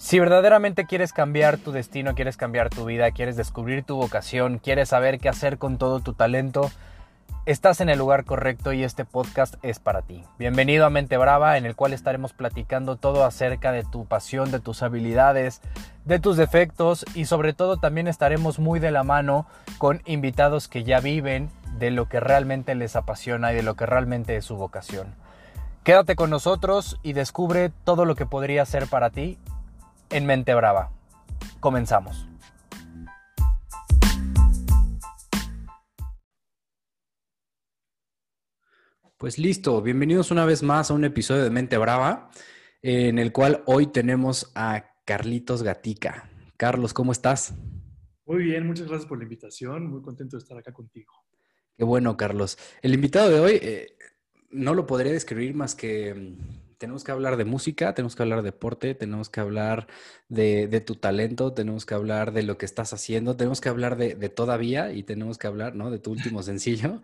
Si verdaderamente quieres cambiar tu destino, quieres cambiar tu vida, quieres descubrir tu vocación, quieres saber qué hacer con todo tu talento, estás en el lugar correcto y este podcast es para ti. Bienvenido a Mente Brava, en el cual estaremos platicando todo acerca de tu pasión, de tus habilidades, de tus defectos y sobre todo también estaremos muy de la mano con invitados que ya viven de lo que realmente les apasiona y de lo que realmente es su vocación. Quédate con nosotros y descubre todo lo que podría ser para ti en Mente Brava. Comenzamos. Pues listo, bienvenidos una vez más a un episodio de Mente Brava, en el cual hoy tenemos a Carlitos Gatica. Carlos, ¿cómo estás? Muy bien, muchas gracias por la invitación, muy contento de estar acá contigo. Qué bueno, Carlos. El invitado de hoy eh, no lo podría describir más que tenemos que hablar de música, tenemos que hablar de deporte, tenemos que hablar de, tu talento, tenemos que hablar de lo que estás haciendo, tenemos que hablar de, todavía y tenemos que hablar, ¿no? De tu último sencillo,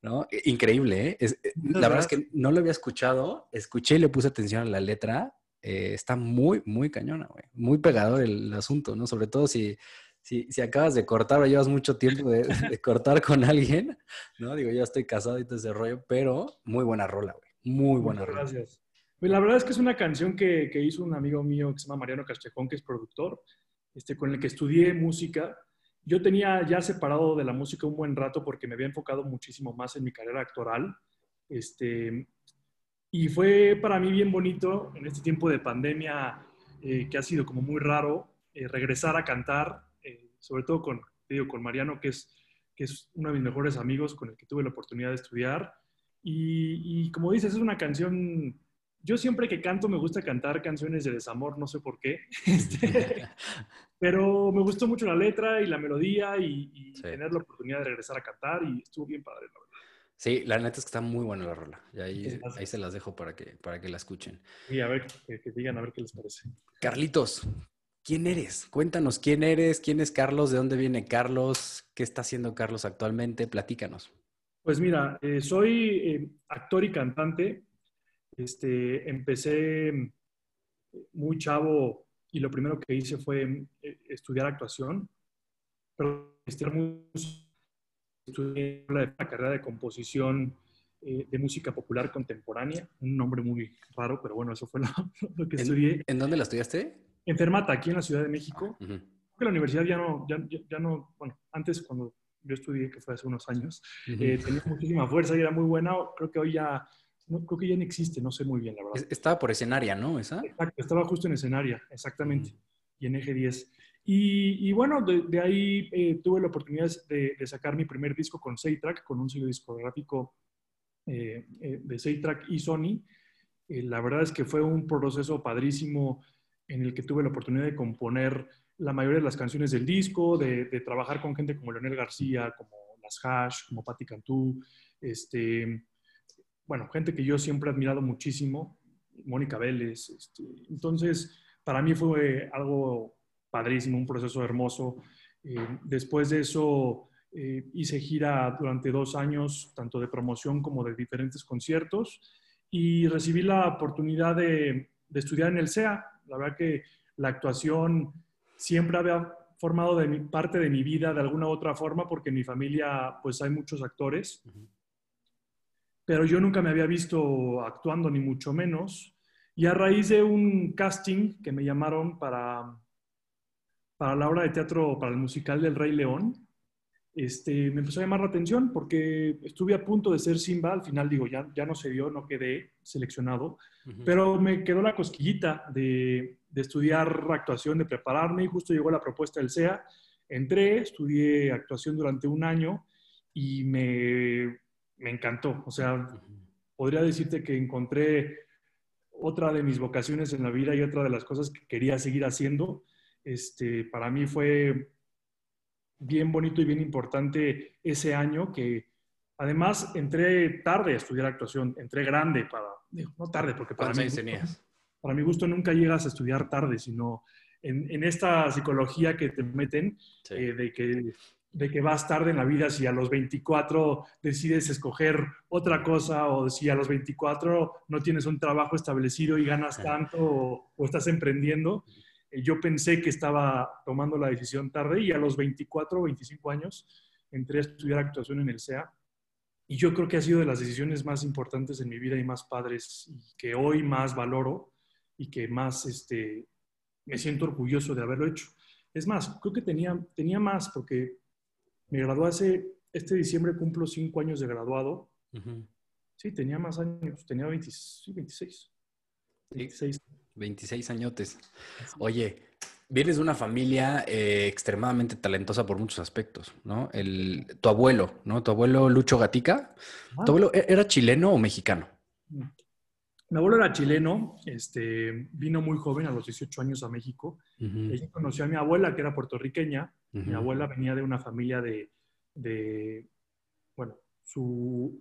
¿no? Increíble, ¿eh? eh la verdad es que no lo había escuchado, escuché y le puse atención a la letra. Eh, está muy, muy cañona, güey. Muy pegador el asunto, ¿no? Sobre todo si, si, acabas de cortar o llevas mucho tiempo de, cortar con alguien, ¿no? Digo, ya estoy casado y todo ese rollo, pero muy buena rola, güey. Muy buena rola. Gracias. Pues la verdad es que es una canción que, que, hizo un amigo mío que se llama Mariano Castejón, que es productor, este, con el que estudié música. Yo tenía ya separado de la música un buen rato porque me había enfocado muchísimo más en mi carrera actoral. Este, y fue para mí bien bonito en este tiempo de pandemia, eh, que ha sido como muy raro, eh, regresar a cantar, eh, sobre todo con, digo, con Mariano, que es, que es uno de mis mejores amigos con el que tuve la oportunidad de estudiar. Y, y como dices, es una canción yo siempre que canto me gusta cantar canciones de desamor, no sé por qué. Este, pero me gustó mucho la letra y la melodía y, tener la oportunidad de regresar a cantar y estuvo bien padre, la verdad. Sí, la neta es que está muy buena la rola. Y ahí, ahí se las dejo para que, para que la escuchen. Y a ver, que, que digan a ver qué les parece. Carlitos, ¿quién eres? Cuéntanos quién eres, quién es Carlos, de dónde viene Carlos, qué está haciendo Carlos actualmente, platícanos. Pues mira, eh, soy eh, actor y cantante. Este, empecé muy chavo y lo primero que hice fue eh, estudiar actuación, pero estudié la carrera de composición eh, de música popular contemporánea, un nombre muy raro, pero bueno, eso fue lo, que estudié. ¿En dónde la estudiaste? En Fermata, aquí en la Ciudad de México. Creo que la universidad ya no, ya, ya, no, bueno, antes cuando yo estudié, que fue hace unos años, eh, tenía muchísima fuerza y era muy buena. Creo que hoy ya no, creo que ya no existe, no sé muy bien, la verdad. Estaba por escenaria, ¿no? ¿Esa? Exacto, estaba justo en escenaria, exactamente, y en eje 10. Y, bueno, de, ahí eh, tuve la oportunidad de, sacar mi primer disco con Seitrack, con un sello discográfico eh, eh, de Seitrack y Sony. la verdad es que fue un proceso padrísimo en el que tuve la oportunidad de componer la mayoría de las canciones del disco, de, trabajar con gente como Leonel García, como Las Hash, como Patti Cantú, este, bueno, gente que yo siempre he admirado muchísimo, Mónica Vélez. Este, entonces, para mí fue algo padrísimo, un proceso hermoso. Eh, después de eso, eh, hice gira durante dos años, tanto de promoción como de diferentes conciertos, y recibí la oportunidad de, estudiar en el CEA. La verdad que la actuación siempre había formado de mi, parte de mi vida de alguna u otra forma, porque en mi familia pues hay muchos actores pero yo nunca me había visto actuando, ni mucho menos. Y a raíz de un casting que me llamaron para, para la obra de teatro, para el musical del Rey León, este, me empezó a llamar la atención porque estuve a punto de ser Simba, al final digo, ya, ya no se dio, no quedé seleccionado, pero me quedó la cosquillita de, de, estudiar actuación, de prepararme. Y justo llegó la propuesta del SEA, entré, estudié actuación durante un año y me me encantó. O sea, podría decirte que encontré otra de mis vocaciones en la vida y otra de las cosas que quería seguir haciendo. Este, para mí fue bien bonito y bien importante ese año que además entré tarde a estudiar actuación, entré grande para, no tarde, porque para mí, para mi gusto nunca llegas a estudiar tarde, sino en, esta psicología que te meten eh, de que de que vas tarde en la vida si a los 24 decides escoger otra cosa o si a los 24 no tienes un trabajo establecido y ganas tanto o, estás emprendiendo. eh, yo pensé que estaba tomando la decisión tarde y a los 24 o 25 años entré a estudiar actuación en el SEA. Y yo creo que ha sido de las decisiones más importantes en mi vida y más padres y que hoy más valoro y que más este, me siento orgulloso de haberlo hecho. Es más, creo que tenía, tenía más porque me gradué hace, este diciembre cumplo cinco años de graduado. Sí, tenía más años, tenía 26. 26. 26 añotes. Oye, vienes de una familia eh, extremadamente talentosa por muchos aspectos, ¿no? El, tu abuelo, ¿no? Tu abuelo Lucho Gatica. ¿Tu ah. abuelo e, era chileno o mexicano? Mi abuelo era chileno, este, vino muy joven, a los 18 años a México. Ella conoció a mi abuela, que era puertorriqueña. Mi abuela venía de una familia de, de, bueno, su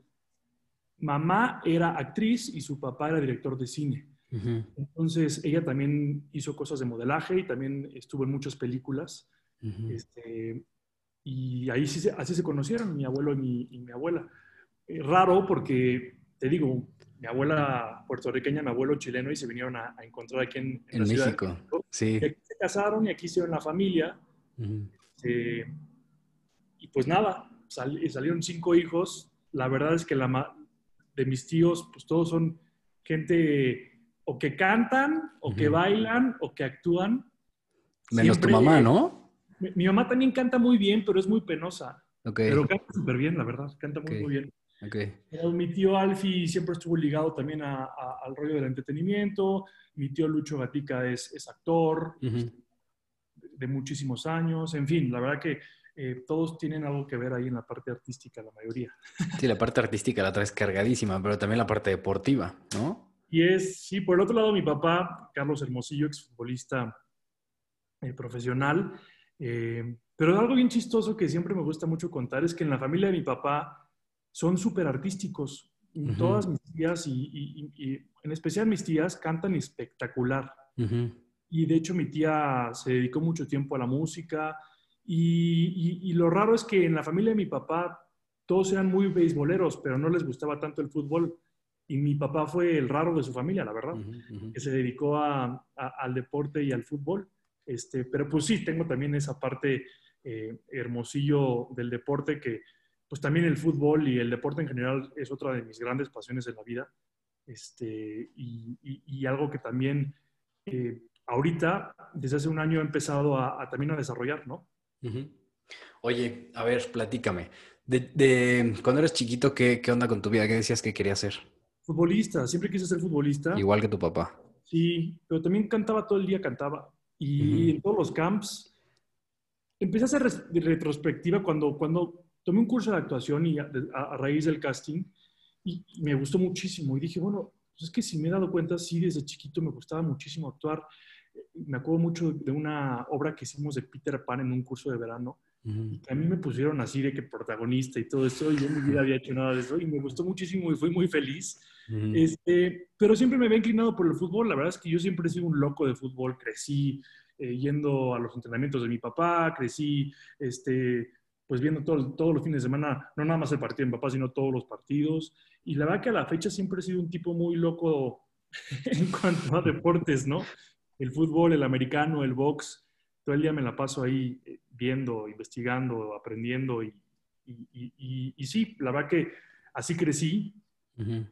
mamá era actriz y su papá era director de cine. Entonces, ella también hizo cosas de modelaje y también estuvo en muchas películas. este, y ahí sí, así se conocieron, mi abuelo y mi, abuela. Eh, raro porque, te digo, mi abuela puertorriqueña, mi abuelo chileno, y se vinieron a, encontrar aquí en, en, México. Sí. se casaron y aquí hicieron la familia. Este, y pues nada, salieron cinco hijos. La verdad es que la, de mis tíos, pues todos son gente o que cantan, o que bailan, o que actúan. Menos tu mamá, ¿no? Mi, mamá también canta muy bien, pero es muy penosa. Pero canta súper bien, la verdad. Canta muy, muy bien. mi tío Alfie siempre estuvo ligado también al rollo del entretenimiento. Mi tío Lucho Gatica es, es actor de, muchísimos años. En fin, la verdad que eh, todos tienen algo que ver ahí en la parte artística, la mayoría. Sí, la parte artística la traes cargadísima, pero también la parte deportiva, ¿no? Y es, sí, por el otro lado, mi papá, Carlos Hermosillo, exfutbolista eh, profesional. Eh, pero algo bien chistoso que siempre me gusta mucho contar es que en la familia de mi papá son súper artísticos. Todas mis tías y, en especial mis tías cantan espectacular. Y de hecho mi tía se dedicó mucho tiempo a la música. Y, lo raro es que en la familia de mi papá todos eran muy beisboleros, pero no les gustaba tanto el fútbol. Y mi papá fue el raro de su familia, la verdad, que se dedicó a, al deporte y al fútbol. Este, pero pues sí, tengo también esa parte eh, hermosillo del deporte que pues también el fútbol y el deporte en general es otra de mis grandes pasiones en la vida. Este, y, y, algo que también eh, ahorita, desde hace un año, he empezado a, también a desarrollar, ¿no? Oye, a ver, platícame. De, de, cuando eres chiquito, ¿qué, ¿qué onda con tu vida? ¿Qué decías que querías hacer? Futbolista, siempre quise ser futbolista. Igual que tu papá. Sí, pero también cantaba todo el día, cantaba. Y en todos los camps. Empecé a hacer retrospectiva cuando, cuando tomé un curso de actuación y a, raíz del casting y, me gustó muchísimo. Y dije, bueno, pues es que si me he dado cuenta, sí, desde chiquito me gustaba muchísimo actuar. Me acuerdo mucho de una obra que hicimos de Peter Pan en un curso de verano a mí me pusieron así de que protagonista y todo eso, y yo en mi vida había hecho nada de eso, y me gustó muchísimo y fui muy feliz. este, pero siempre me había inclinado por el fútbol, la verdad es que yo siempre he sido un loco de fútbol, crecí eh, yendo a los entrenamientos de mi papá, crecí este, pues viendo todo, todos los fines de semana, no nada más el partido de mi papá, sino todos los partidos, y la verdad que a la fecha siempre he sido un tipo muy loco en cuanto a deportes, ¿no? El fútbol, el americano, el box, todo el día me la paso ahí eh, viendo, investigando, aprendiendo y, y, sí, la verdad que así crecí.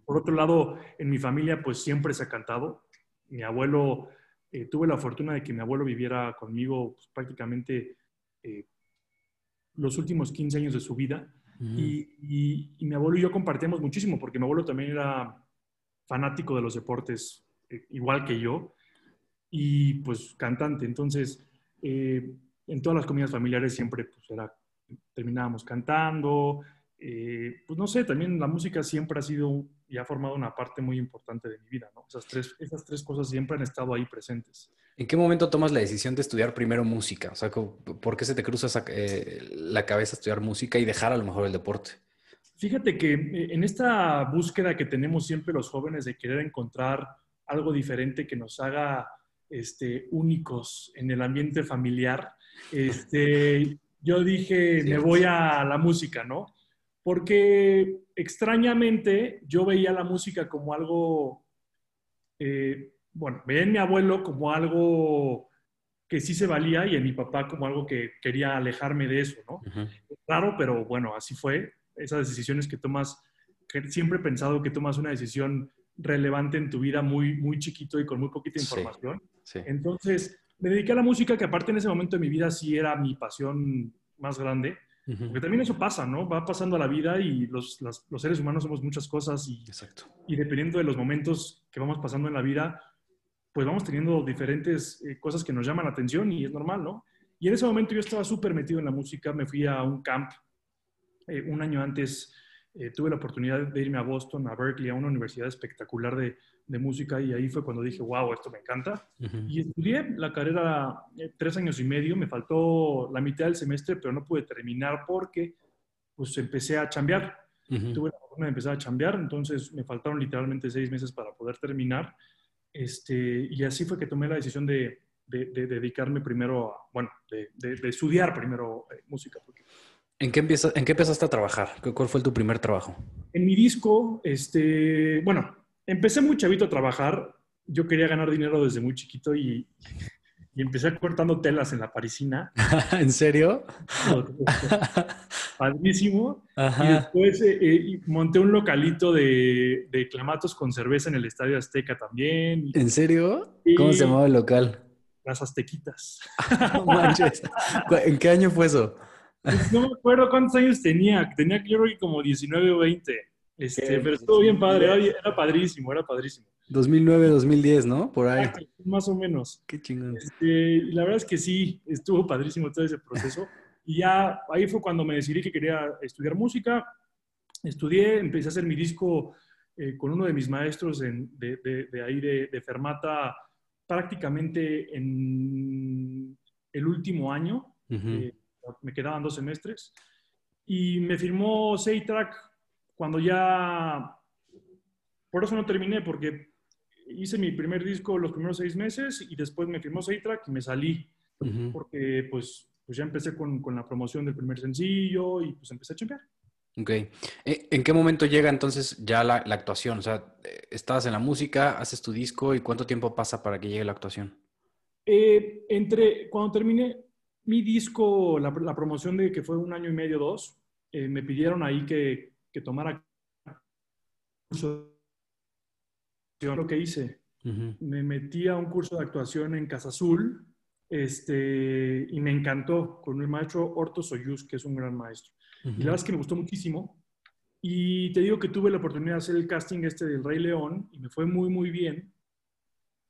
Por otro lado, en mi familia pues siempre se ha cantado. Mi abuelo, eh, tuve la fortuna de que mi abuelo viviera conmigo pues, prácticamente eh, los últimos 15 años de su vida. y, mi abuelo y yo compartíamos muchísimo porque mi abuelo también era fanático de los deportes, igual que yo, y pues cantante. Entonces, eh, en todas las comidas familiares siempre pues, era, terminábamos cantando. Eh, pues no sé, también la música siempre ha sido y ha formado una parte muy importante de mi vida, ¿no? Esas tres, esas tres cosas siempre han estado ahí presentes. ¿En qué momento tomas la decisión de estudiar primero música? O sea, ¿por qué se te cruza eh, la cabeza estudiar música y dejar a lo mejor el deporte? Fíjate que en esta búsqueda que tenemos siempre los jóvenes de querer encontrar algo diferente que nos haga este, únicos en el ambiente familiar, este, yo dije, me voy a la música, ¿no? Porque extrañamente yo veía la música como algo, eh, bueno, veía en mi abuelo como algo que sí se valía y en mi papá como algo que quería alejarme de eso, ¿no? Claro, pero bueno, así fue. Esas decisiones que tomas, que siempre he pensado que tomas una decisión relevante en tu vida muy, muy chiquito y con muy poquita información. Entonces, me dediqué a la música, que aparte en ese momento de mi vida sí era mi pasión más grande. Porque también eso pasa, ¿no? Va pasando la vida y los, los seres humanos somos muchas cosas y, Exacto. y dependiendo de los momentos que vamos pasando en la vida, pues vamos teniendo diferentes eh, cosas que nos llaman la atención y es normal, ¿no? Y en ese momento yo estaba súper metido en la música, me fui a un camp eh, un año antes, eh, tuve la oportunidad de irme a Boston, a Berkeley, a una universidad espectacular de, de música y ahí fue cuando dije, wow, esto me encanta. Y estudié la carrera tres años y medio, me faltó la mitad del semestre, pero no pude terminar porque pues empecé a chambear. Tuve la oportunidad de empezar a chambear, entonces me faltaron literalmente seis meses para poder terminar este, y así fue que tomé la decisión de, dedicarme primero a, bueno, de, estudiar primero eh, música. ¿En qué, empieza, ¿En qué empezaste a trabajar? ¿Cuál fue tu primer trabajo? En mi disco, este, bueno, empecé muy chavito a trabajar. Yo quería ganar dinero desde muy chiquito y, y empecé cortando telas en la parisina. ¿En serio? Padrísimo. Y después eh, eh, monté un localito de, de, clamatos con cerveza en el Estadio Azteca también. ¿En serio? ¿Cómo se llamaba el local? Las Aztequitas. Manches. ¿En qué año fue eso? Pues no me acuerdo cuántos años tenía. Tenía creo que como 19 o 20. Este, pero estuvo bien padre. Era, era padrísimo, era padrísimo. 2009, 2010, ¿no? Por ahí. más o menos. Qué chingón. Este, la verdad es que sí, estuvo padrísimo todo ese proceso. Y ya ahí fue cuando me decidí que quería estudiar música. Estudié, empecé a hacer mi disco eh, con uno de mis maestros de, de, ahí de, Fermata prácticamente en el último año. Eh, me quedaban dos semestres. Y me firmó Seitrack cuando ya... Por eso no terminé, porque hice mi primer disco los primeros seis meses y después me firmó Seitrack y me salí. Porque pues, pues ya empecé con, con, la promoción del primer sencillo y pues empecé a chambear. Ok. Eh, ¿En qué momento llega entonces ya la, la, actuación? O sea, estás en la música, haces tu disco y cuánto tiempo pasa para que llegue la actuación? Eh, entre, cuando terminé mi disco, la, la, promoción de que fue un año y medio, dos, eh, me pidieron ahí que, que tomara lo que hice. Me metí a un curso de actuación en Casa Azul este, y me encantó con el maestro Orto Soyuz, que es un gran maestro. Y la verdad es que me gustó muchísimo. Y te digo que tuve la oportunidad de hacer el casting este del Rey León y me fue muy, muy bien.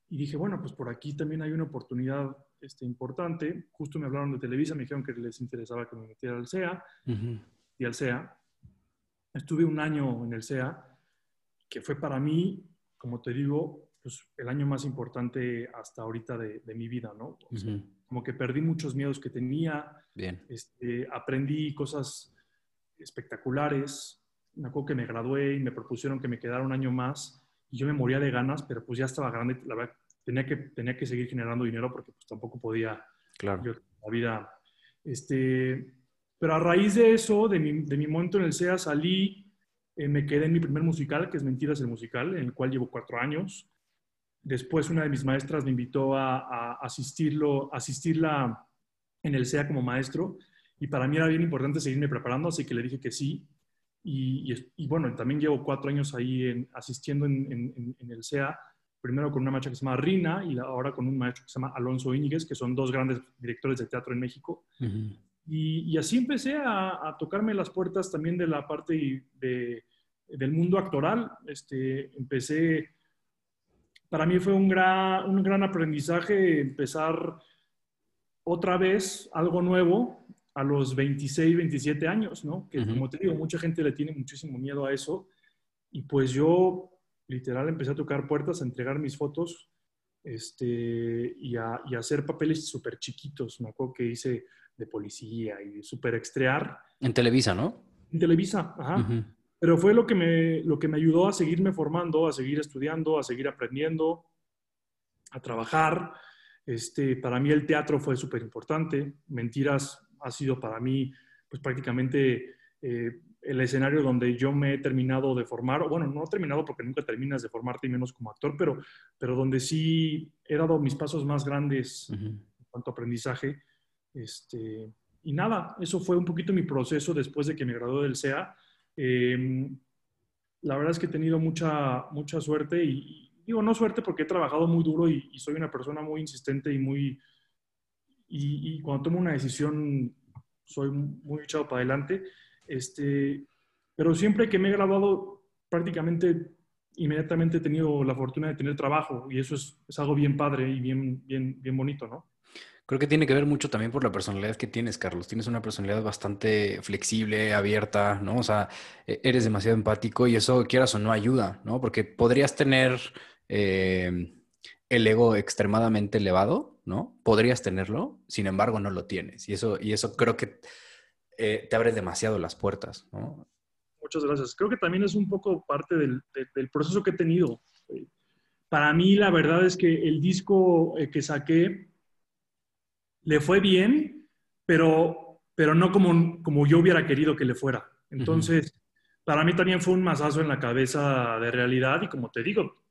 Y dije, bueno, pues por aquí también hay una oportunidad este, importante. Justo me hablaron de Televisa, me dijeron que les interesaba que me metiera al CEA. Y al CEA. Estuve un año en el CEA, que fue para mí como te digo, pues el año más importante hasta ahorita de, mi vida, ¿no? Como que perdí muchos miedos que tenía. Bien. Este, aprendí cosas espectaculares. Me acuerdo que me gradué y me propusieron que me quedara un año más y yo me moría de ganas, pero pues ya estaba grande. La verdad, tenía que, tenía que seguir generando dinero porque pues tampoco podía. Claro. la vida. Este, pero a raíz de eso, de mi, de mi momento en el SEA, salí eh, me quedé en mi primer musical, que es Mentiras el Musical, en el cual llevo cuatro años. Después una de mis maestras me invitó a, asistirlo, asistirla en el SEA como maestro y para mí era bien importante seguirme preparando, así que le dije que sí. Y, bueno, también llevo cuatro años ahí asistiendo en, el SEA, primero con una maestra que se llama Rina y ahora con un maestro que se llama Alonso Íñiguez, que son dos grandes directores de teatro en México. Y, así empecé a, tocarme las puertas también de la parte de, del mundo actoral. Este, empecé, para mí fue un gran, un gran aprendizaje empezar otra vez algo nuevo a los 26, 27 años, ¿no? Que como te digo, mucha gente le tiene muchísimo miedo a eso. Y pues yo literal empecé a tocar puertas, a entregar mis fotos este, y, a, y a hacer papeles súper chiquitos. Me acuerdo que hice de policía y súper extrear. En Televisa, ¿no? En Televisa, ajá. Pero fue lo que, me, lo que me ayudó a seguirme formando, a seguir estudiando, a seguir aprendiendo, a trabajar. Este, para mí el teatro fue súper importante. Mentiras ha sido para mí pues prácticamente eh, el escenario donde yo me he terminado de formar, bueno, no he terminado porque nunca terminas de formarte y menos como actor, pero, pero donde sí he dado mis pasos más grandes cuanto a aprendizaje. Este, y nada, eso fue un poquito mi proceso después de que me gradué del CEA. Em, la verdad es que he tenido mucha, mucha suerte y, digo no suerte porque he trabajado muy duro y, soy una persona muy insistente y muy... Y, cuando tomo una decisión soy muy echado para adelante. Este, pero siempre que me he graduado prácticamente inmediatamente he tenido la fortuna de tener trabajo y eso es, algo bien padre y bien, bien, bien bonito, ¿no? Creo que tiene que ver mucho también por la personalidad que tienes, Carlos. Tienes una personalidad bastante flexible, abierta, ¿no? O sea, e, eres demasiado empático y eso, quieras o no, ayuda, ¿no? Porque podrías tener eh, el ego extremadamente elevado, ¿no? Podrías tenerlo, sin embargo, no lo tienes. Y eso, y eso creo que eh, te abre demasiado las puertas, ¿no? Muchas gracias. Creo que también es un poco parte del, proceso que he tenido. Para mí, la verdad es que el disco eh, que saqué le fue bien, pero, pero no como, como yo hubiera querido que le fuera. Entonces, para mí también fue un masazo en la cabeza de realidad y como te digo,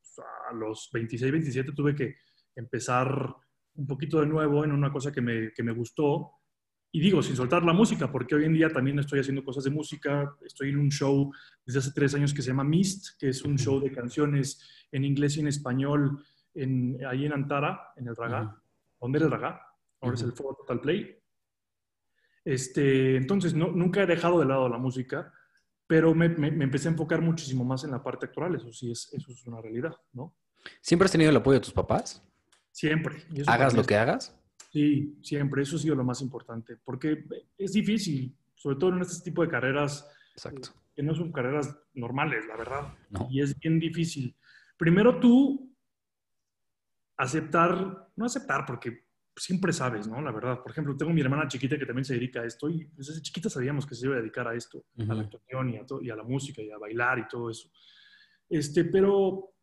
a los 26, 27 tuve que empezar un poquito de nuevo en una cosa que me, que me gustó. Y digo, sin soltar la música, porque hoy en día también estoy haciendo cosas de música. Estoy en un show desde hace tres años que se llama Mist, que es un show de canciones en inglés y en español en, ahí en Antara, en el Raga. ¿Dónde era el Raga? ahora es el Foro Total Play. Este, entonces, no, nunca he dejado de lado la música, pero me, empecé a enfocar muchísimo más en la parte actoral, eso sí es, eso es una realidad, ¿no? ¿Siempre has tenido el apoyo de tus papás? Siempre. ¿Hagas lo que hagas? Sí, siempre, eso ha sido lo más importante, porque es difícil, sobre todo en este tipo de carreras, Exacto. Eh, que no son carreras normales, la verdad, y es bien difícil. Primero tú aceptar, no aceptar, porque siempre sabes, ¿no? La verdad. Por ejemplo, tengo mi hermana chiquita que también se dedica a esto y desde chiquita sabíamos que se iba a dedicar a esto, a la actuación y a, y a, la música y a bailar y todo eso. Este, pero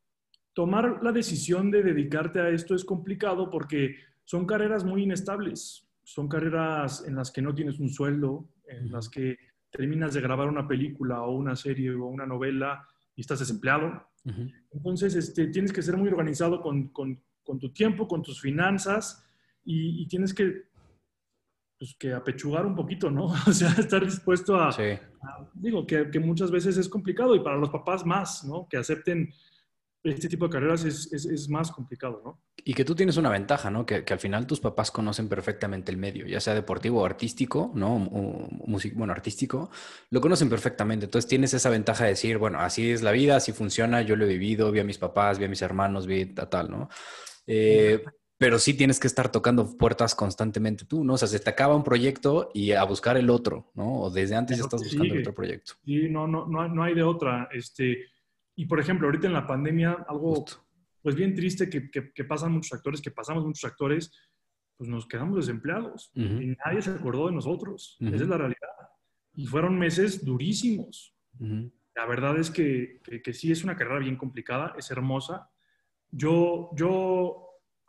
tomar la decisión de dedicarte a esto es complicado porque son carreras muy inestables. Son carreras en las que no tienes un sueldo, en las que terminas de grabar una película o una serie o una novela y estás desempleado. Entonces, este, tienes que ser muy organizado con, con, con tu tiempo, con tus finanzas y, tienes que, pues, que apechugar un poquito, ¿no? O sea, estar dispuesto a, digo, que, que, muchas veces es complicado y para los papás más, ¿no? Que acepten este tipo de carreras es, es, es más complicado, ¿no? Y que tú tienes una ventaja, ¿no? Que, que, al final tus papás conocen perfectamente el medio, ya sea deportivo o artístico, ¿no? O, músico, bueno, artístico, lo conocen perfectamente. Entonces tienes esa ventaja de decir, bueno, así es la vida, así funciona, yo lo he vivido, vi a mis papás, vi a mis hermanos, vi tal, ¿no? Eh, pero sí tienes que estar tocando puertas constantemente tú, ¿no? O sea, se te acaba un proyecto y a buscar el otro, ¿no? O desde antes ya estás buscando el otro proyecto. Sí, no, no, no, hay de otra. Este, y por ejemplo, ahorita en la pandemia, algo pues bien triste que, que, pasan muchos actores, que pasamos muchos actores, pues nos quedamos desempleados y nadie se acordó de nosotros. Esa es la realidad. Y fueron meses durísimos. La verdad es que, que, sí es una carrera bien complicada, es hermosa. Yo, yo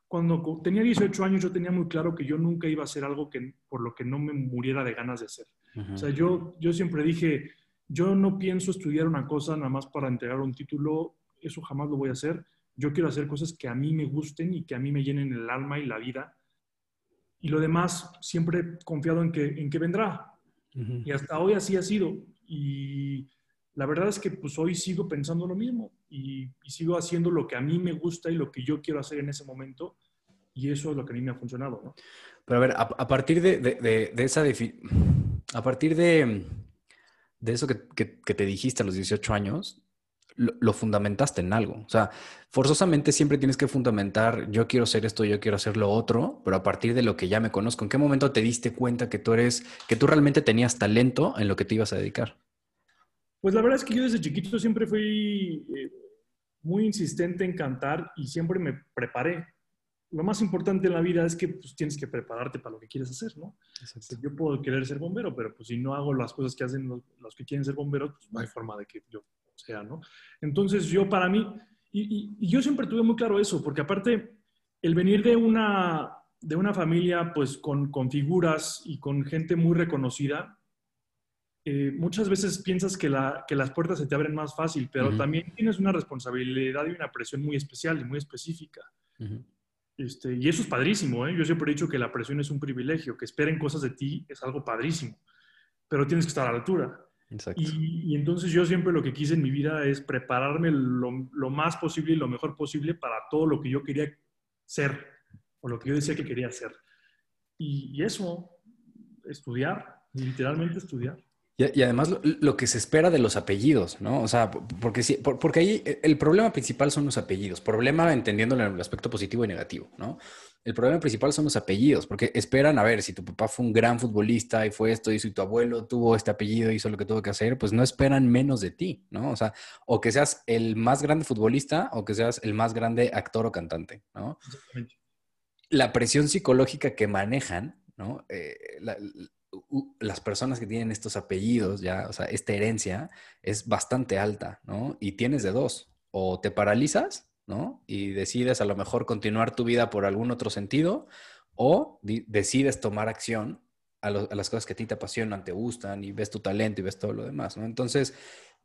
cuando tenía 18 años yo tenía muy claro que yo nunca iba a hacer algo que, por lo que no me muriera de ganas de hacer. O sea, yo, yo siempre dije, yo no pienso estudiar una cosa nada más para entregar un título, eso jamás lo voy a hacer. Yo quiero hacer cosas que a mí me gusten y que a mí me llenen el alma y la vida. Y lo demás, siempre confiado en que, en que vendrá. Y hasta hoy así ha sido. Y la verdad es que pues hoy sigo pensando lo mismo y, sigo haciendo lo que a mí me gusta y lo que yo quiero hacer en ese momento y eso es lo que a mí me ha funcionado, ¿no? Pero a ver, a, partir de, de, de, esa... A partir de, de eso que, que, te dijiste a los 18 años, lo, fundamentaste en algo. O sea, forzosamente siempre tienes que fundamentar, yo quiero ser esto, yo quiero hacer lo otro, pero a partir de lo que ya me conozco, ¿en qué momento te diste cuenta que tú eres, que tú realmente tenías talento en lo que te ibas a dedicar? Pues la verdad es que yo desde chiquito siempre fui eh, muy insistente en cantar y siempre me preparé. Lo más importante en la vida es que pues, tienes que prepararte para lo que quieres hacer, ¿no? Yo puedo querer ser bombero, pero pues si no hago las cosas que hacen los, que quieren ser bomberos, pues no hay forma de que yo sea, ¿no? Entonces yo para mí, y, y, yo siempre tuve muy claro eso, porque aparte el venir de una, de una familia pues con, con figuras y con gente muy reconocida, eh, muchas veces piensas que, la, que, las puertas se te abren más fácil, pero también tienes una responsabilidad y una presión muy especial y muy específica. Este, y eso es padrísimo, ¿eh? Yo siempre he dicho que la presión es un privilegio, que esperen cosas de ti es algo padrísimo, pero tienes que estar a la altura. Y, y, entonces yo siempre lo que quise en mi vida es prepararme lo, lo, más posible y lo mejor posible para todo lo que yo quería ser o lo que yo decía que quería ser. Y, y eso, estudiar, literalmente estudiar. Y, además lo, que se espera de los apellidos, ¿no? O sea, porque, porque ahí e, el problema principal son los apellidos. Problema entendiéndolo en el aspecto positivo y negativo, ¿no? El problema principal son los apellidos, porque esperan, a ver, si tu papá fue un gran futbolista y fue esto, y si tu abuelo tuvo este apellido, y hizo lo que tuvo que hacer, pues no esperan menos de ti, ¿no? O sea, o que seas el más grande futbolista o que seas el más grande actor o cantante, ¿no? La presión psicológica que manejan, ¿no? Eh, las personas que tienen estos apellidos, ya, o sea, esta herencia es bastante alta, ¿no? Y tienes de dos, o te paralizas, ¿no? Y decides a lo mejor continuar tu vida por algún otro sentido, o decides tomar acción a, las cosas que a ti te apasionan, te gustan, y ves tu talento y ves todo lo demás, ¿no? Entonces,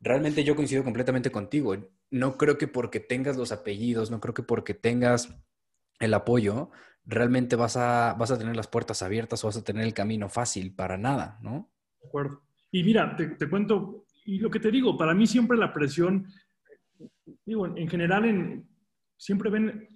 realmente yo coincido completamente contigo. No creo que porque tengas los apellidos, no creo que porque tengas el apoyo, realmente vas a, vas a tener las puertas abiertas o vas a tener el camino fácil para nada, ¿no? De acuerdo. Y mira, te, cuento, y lo que te digo, para mí siempre la presión, digo, en, general en, siempre ven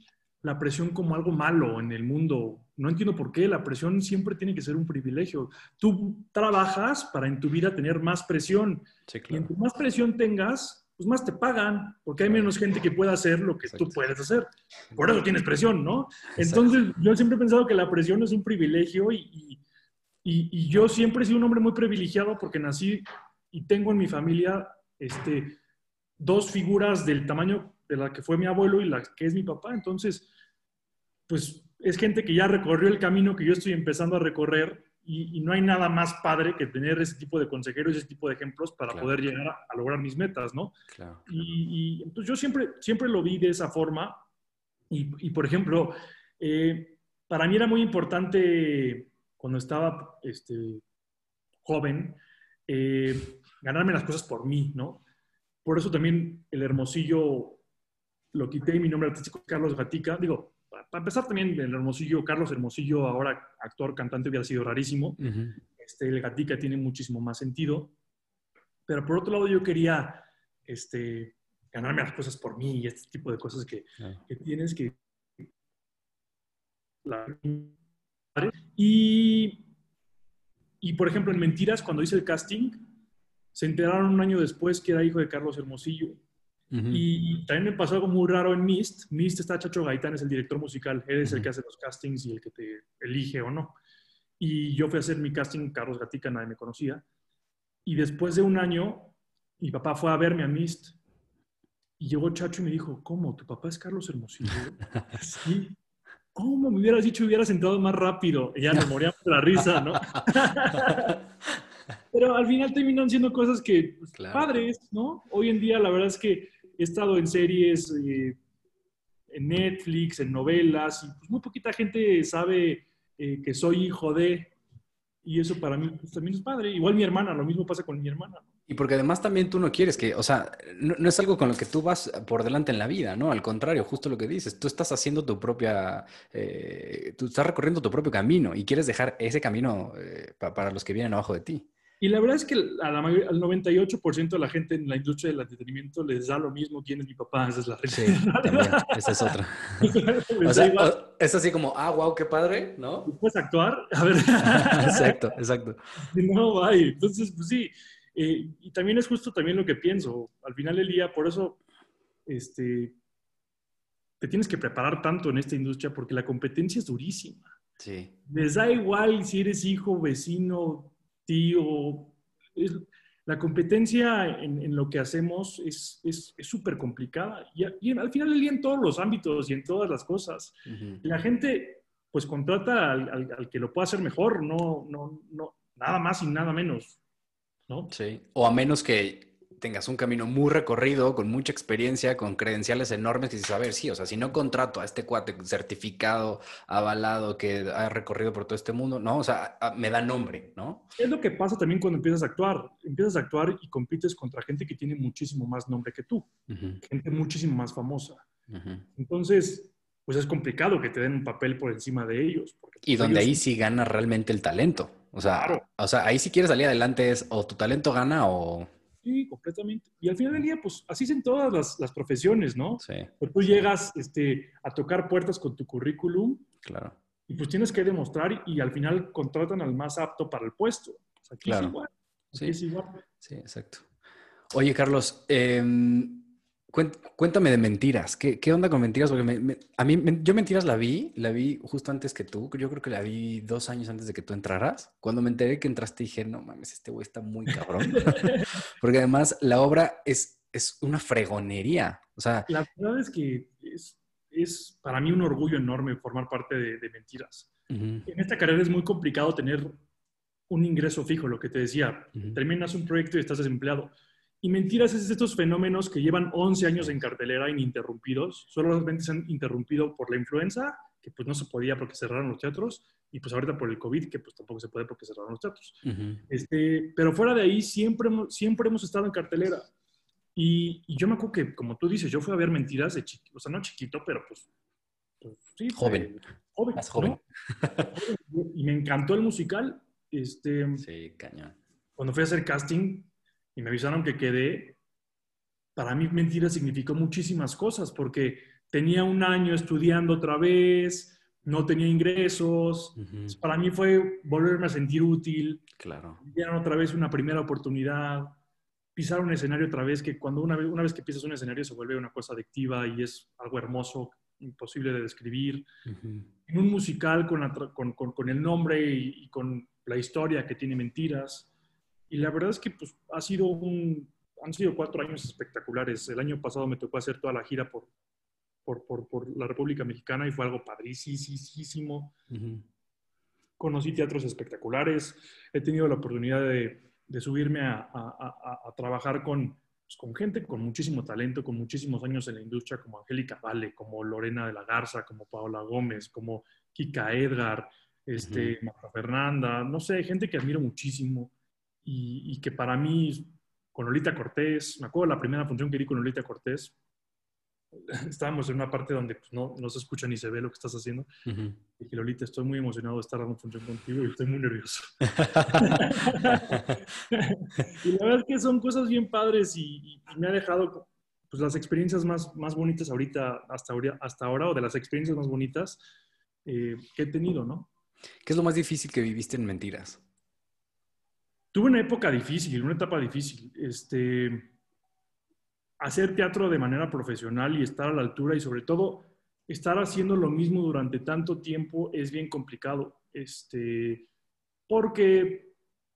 la presión como algo malo en el mundo. No entiendo por qué, la presión siempre tiene que ser un privilegio. Tú trabajas para en tu vida tener más presión. Sí, claro. Y más presión tengas, pues más te pagan, porque hay menos gente que pueda hacer lo que tú puedes hacer. Por eso tienes presión, ¿no? Entonces, yo siempre he pensado que la presión es un privilegio y, y, y, yo siempre he sido un hombre muy privilegiado porque nací y tengo en mi familia este, dos figuras del tamaño de la que fue mi abuelo y la que es mi papá. Entonces, pues es gente que ya recorrió el camino que yo estoy empezando a recorrer y, no hay nada más padre que tener ese tipo de consejeros, ese tipo de ejemplos para poder llegar a, lograr mis metas, ¿no? Y, entonces yo siempre, siempre lo vi de esa forma. Y, por ejemplo, eh, para mí era muy importante cuando estaba este, joven eh, ganarme las cosas por mí, ¿no? Por eso también el Hermosillo lo quité y mi nombre artístico es Carlos Gatica. Digo, para empezar también el Hermosillo, Carlos Hermosillo, ahora actor, cantante, hubiera sido rarísimo. este, el Gatica tiene muchísimo más sentido. Pero por otro lado yo quería este, ganarme las cosas por mí y este tipo de cosas que, que tienes que... Y, y por ejemplo en Mentiras, cuando hice el casting, se enteraron un año después que era hijo de Carlos Hermosillo y también me pasó algo muy raro en Mist. Mist está Chacho Gaitán, es el director musical. Él es el que hace los castings y el que te elige o no. Y yo fui a hacer mi casting, Carlos Gatica, nadie me conocía. Y después de un año, mi papá fue a verme a Mist. Y llegó Chacho y me dijo, ¿cómo? ¿Tu papá es Carlos Hermosillo? sí. ¿Cómo me hubieras dicho hubieras entrado más rápido? Y ya nos moríamos de la risa, ¿no? Pero al final terminan siendo cosas que, pues, padres, ¿no? Hoy en día la verdad es que he estado en series, eh, en Netflix, en novelas, y pues muy poquita gente sabe eh, que soy hijo de, y eso para mí pues, también es padre. Igual mi hermana, lo mismo pasa con mi hermana. Y porque además también tú no quieres que, o sea, no, es algo con lo que tú vas por delante en la vida, ¿no? Al contrario, justo lo que dices, tú estás haciendo tu propia, eh, tú estás recorriendo tu propio camino y quieres dejar ese camino para los que vienen abajo de ti. Y la verdad es que a la al 98% de la gente en la industria del entretenimiento les da lo mismo quién es mi papá. Esa es la realidad. Sí, también. Esa es otra. o sea, es así como, ah, wow, qué padre, ¿no? ¿Puedes actuar? A ver. exacto, exacto. No, vaya. Entonces, pues sí. Eh, y también es justo también lo que pienso. Al final del día, por eso, este, te tienes que preparar tanto en esta industria porque la competencia es durísima. Sí. Les da igual si eres hijo, vecino, tío. la competencia en, lo que hacemos es súper es, complicada y, al final del día en todos los ámbitos y en todas las cosas. La gente pues contrata al, que lo pueda hacer mejor, no, no, no, nada más y nada menos. ¿no? Sí, o a menos que tengas un camino muy recorrido, con mucha experiencia, con credenciales enormes, y dices, a ver, sí, o sea, si no contrato a este cuate certificado, avalado, que ha recorrido por todo este mundo, no, o sea, me da nombre, ¿no? Es lo que pasa también cuando empiezas a actuar. Empiezas a actuar y compites contra gente que tiene muchísimo más nombre que tú, gente muchísimo más famosa. Entonces, pues es complicado que te den un papel por encima de ellos. y pues, donde ellos- ahí sí gana realmente el talento. O sea, Claro. o sea, ahí si quieres salir adelante es o tu talento gana o... Sí, completamente. Y al final del día, pues así es en todas las, las profesiones, ¿no? Sí, Pues tú llegas este, a tocar puertas con tu currículum claro. y pues tienes que demostrar y, al final contratan al más apto para el puesto. Pues aquí Claro. es igual. Aquí Sí. es igual. Sí, exacto. Oye, Carlos, cuen- cuéntame de mentiras. ¿Qué, qué onda con mentiras? Porque me- me- a mí, me- yo mentiras la vi, la vi justo antes que tú. Yo creo que la vi dos años antes de que tú entraras. Cuando me enteré que entraste dije, no mames, este güey está muy cabrón. Porque además la obra es, es una fregonería. O sea, La verdad es que es, es para mí un orgullo enorme formar parte de, de Mentiras. En esta carrera es muy complicado tener un ingreso fijo, lo que te decía. Terminas un proyecto y estás desempleado. Y Mentiras es estos fenómenos que llevan 11 años en cartelera ininterrumpidos. Solamente se han interrumpido por la influenza, que pues no se podía porque cerraron los teatros, y pues ahorita por el COVID, que pues tampoco se puede porque cerraron los teatros. ujú. Este, pero fuera de ahí, siempre, siempre hemos estado en cartelera. Y, y yo me acuerdo que, como tú dices, yo fui a ver mentiras de chiquito, o sea, no chiquito, pero pues, pues, sí. Joven. joven. Más joven. ¿no? Y me encantó el musical. Este, Sí, cañón. cuando fui a hacer casting y me avisaron que quedé, para mí mentira significó muchísimas cosas, porque tenía un año estudiando otra vez, no tenía ingresos. Para mí fue volverme a sentir útil, Claro. dieron otra vez una primera oportunidad, pisar un escenario otra vez, que cuando una vez, una vez que pisas un escenario se vuelve una cosa adictiva y es algo hermoso, imposible de describir. En un musical con, la tra- con, con- con el nombre y, y con la historia que tiene mentiras. Y la verdad es que pues, ha sido un, han sido cuatro años espectaculares. El año pasado me tocó hacer toda la gira por, por, por, por la República Mexicana y fue algo padricísimo ujú. conocí teatros espectaculares, he tenido la oportunidad de, de subirme a, a- a- a trabajar con, pues, con gente con muchísimo talento, con muchísimos años en la industria, como Angélica Vale, como Lorena de la Garza, como Paola Gómez, como Kika Edgar, este, Marta Fernanda, no sé, gente que admiro muchísimo y, y que para mí, con Lolita Cortés, me acuerdo la primera función que di con Lolita Cortés, estábamos en una parte donde pues, no, no se escucha ni se ve lo que estás haciendo. Ujú. Dije, Lolita, estoy muy emocionado de estar dando función contigo y estoy muy nervioso. y la verdad es que son cosas bien padres y, y- y me ha dejado pues, las experiencias más, más bonitas ahorita, hasta, ahora- hasta ahora, o de las experiencias más bonitas eh, que he tenido, ¿no? ¿Qué es lo más difícil que viviste en mentiras? Tuve una época difícil, una etapa difícil. Este, hacer teatro de manera profesional y estar a la altura y sobre todo estar haciendo lo mismo durante tanto tiempo es bien complicado. Este, porque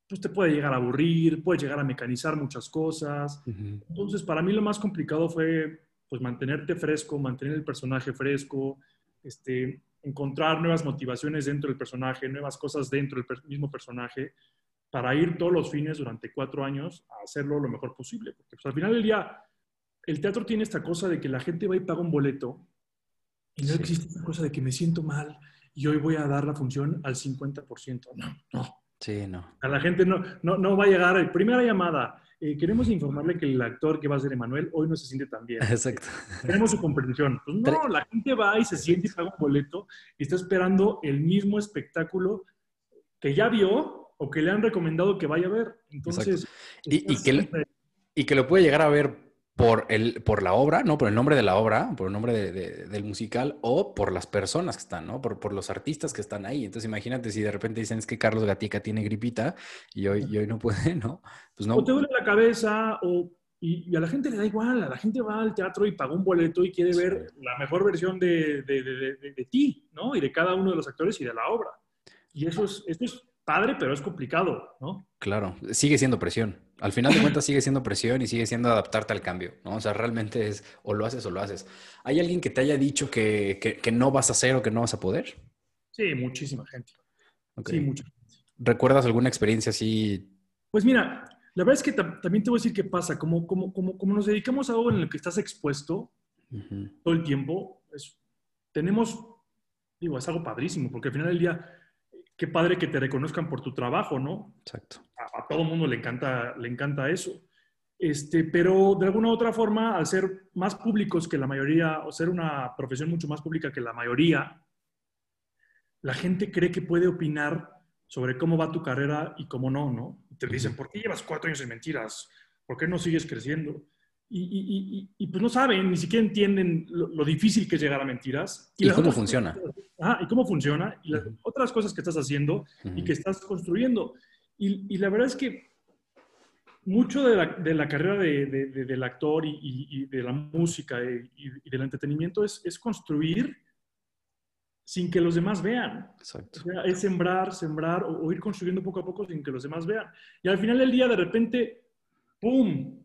pues, te puede llegar a aburrir, puede llegar a mecanizar muchas cosas. Entonces, para mí lo más complicado fue pues, mantenerte fresco, mantener el personaje fresco, este, encontrar nuevas motivaciones dentro del personaje, nuevas cosas dentro del per- mismo personaje, para ir todos los fines durante cuatro años a hacerlo lo mejor posible. Porque pues, al final del día, el teatro tiene esta cosa de que la gente va y paga un boleto y no Sí. existe esta cosa de que me siento mal y hoy voy a dar la función al 50%. No, no. Sí, no. A la gente no, no, no va a llegar. eh, Primera llamada. eh, queremos informarle que el actor que va a ser Emanuel hoy no se siente tan bien. Exacto. Queremos su comprensión. Pues no, la gente va y se siente y paga un boleto y está esperando el mismo espectáculo que ya vio o que le han recomendado que vaya a ver. Entonces, Y- que siempre- Y que lo puede llegar a ver por, el, por la obra, ¿no? Por el nombre de la obra, por el nombre de- de- del musical o por las personas que están, ¿no? Por, por los artistas que están ahí. Entonces imagínate si de repente dicen es que Carlos Gatica tiene gripita y hoy, y hoy no puede, ¿no? Pues no. o te duele la cabeza o, y, y a la gente le da igual, a la gente va al teatro y paga un boleto y quiere Sí. ver la mejor versión de, de- de- de- de ti, ¿no? Y de cada uno de los actores y de la obra. Y eso es, esto es padre, pero es complicado, ¿no? Claro, sigue siendo presión. Al final de cuentas sigue siendo presión y sigue siendo adaptarte al cambio, ¿no? O sea, realmente es o lo haces o lo haces. ¿Hay alguien que te haya dicho que, que- que no vas a hacer o que no vas a poder? Sí, muchísima gente. Ok. Sí, mucha. ¿Recuerdas alguna experiencia así? Pues mira, la verdad es que tam- también te voy a decir qué pasa. Como, como, como, como nos dedicamos a algo en el que estás expuesto Ujú, todo el tiempo, es- tenemos, digo, es algo padrísimo, porque al final del día, qué padre que te reconozcan por tu trabajo, ¿no? Exacto. A, a todo mundo le encanta, le encanta eso. Este, pero de alguna u otra forma, al ser más públicos que la mayoría, o ser una profesión mucho más pública que la mayoría, la gente cree que puede opinar sobre cómo va tu carrera y cómo no, ¿no? Te dicen, ¿por qué llevas cuatro años en mentiras? ¿Por qué no sigues creciendo? Y, y, pues no saben, ni siquiera entienden lo, difícil que es llegar a mentiras. Y, cómo funciona. ah, y cómo funciona. Y las otras cosas que estás haciendo y que estás construyendo. Y, la verdad es que mucho de la, de la carrera de, del actor y, de la música y, del entretenimiento es, es, construir sin que los demás vean. Exacto. es sembrar, sembrar o, ir construyendo poco a poco sin que los demás vean. Y al final del día, de repente, ¡pum!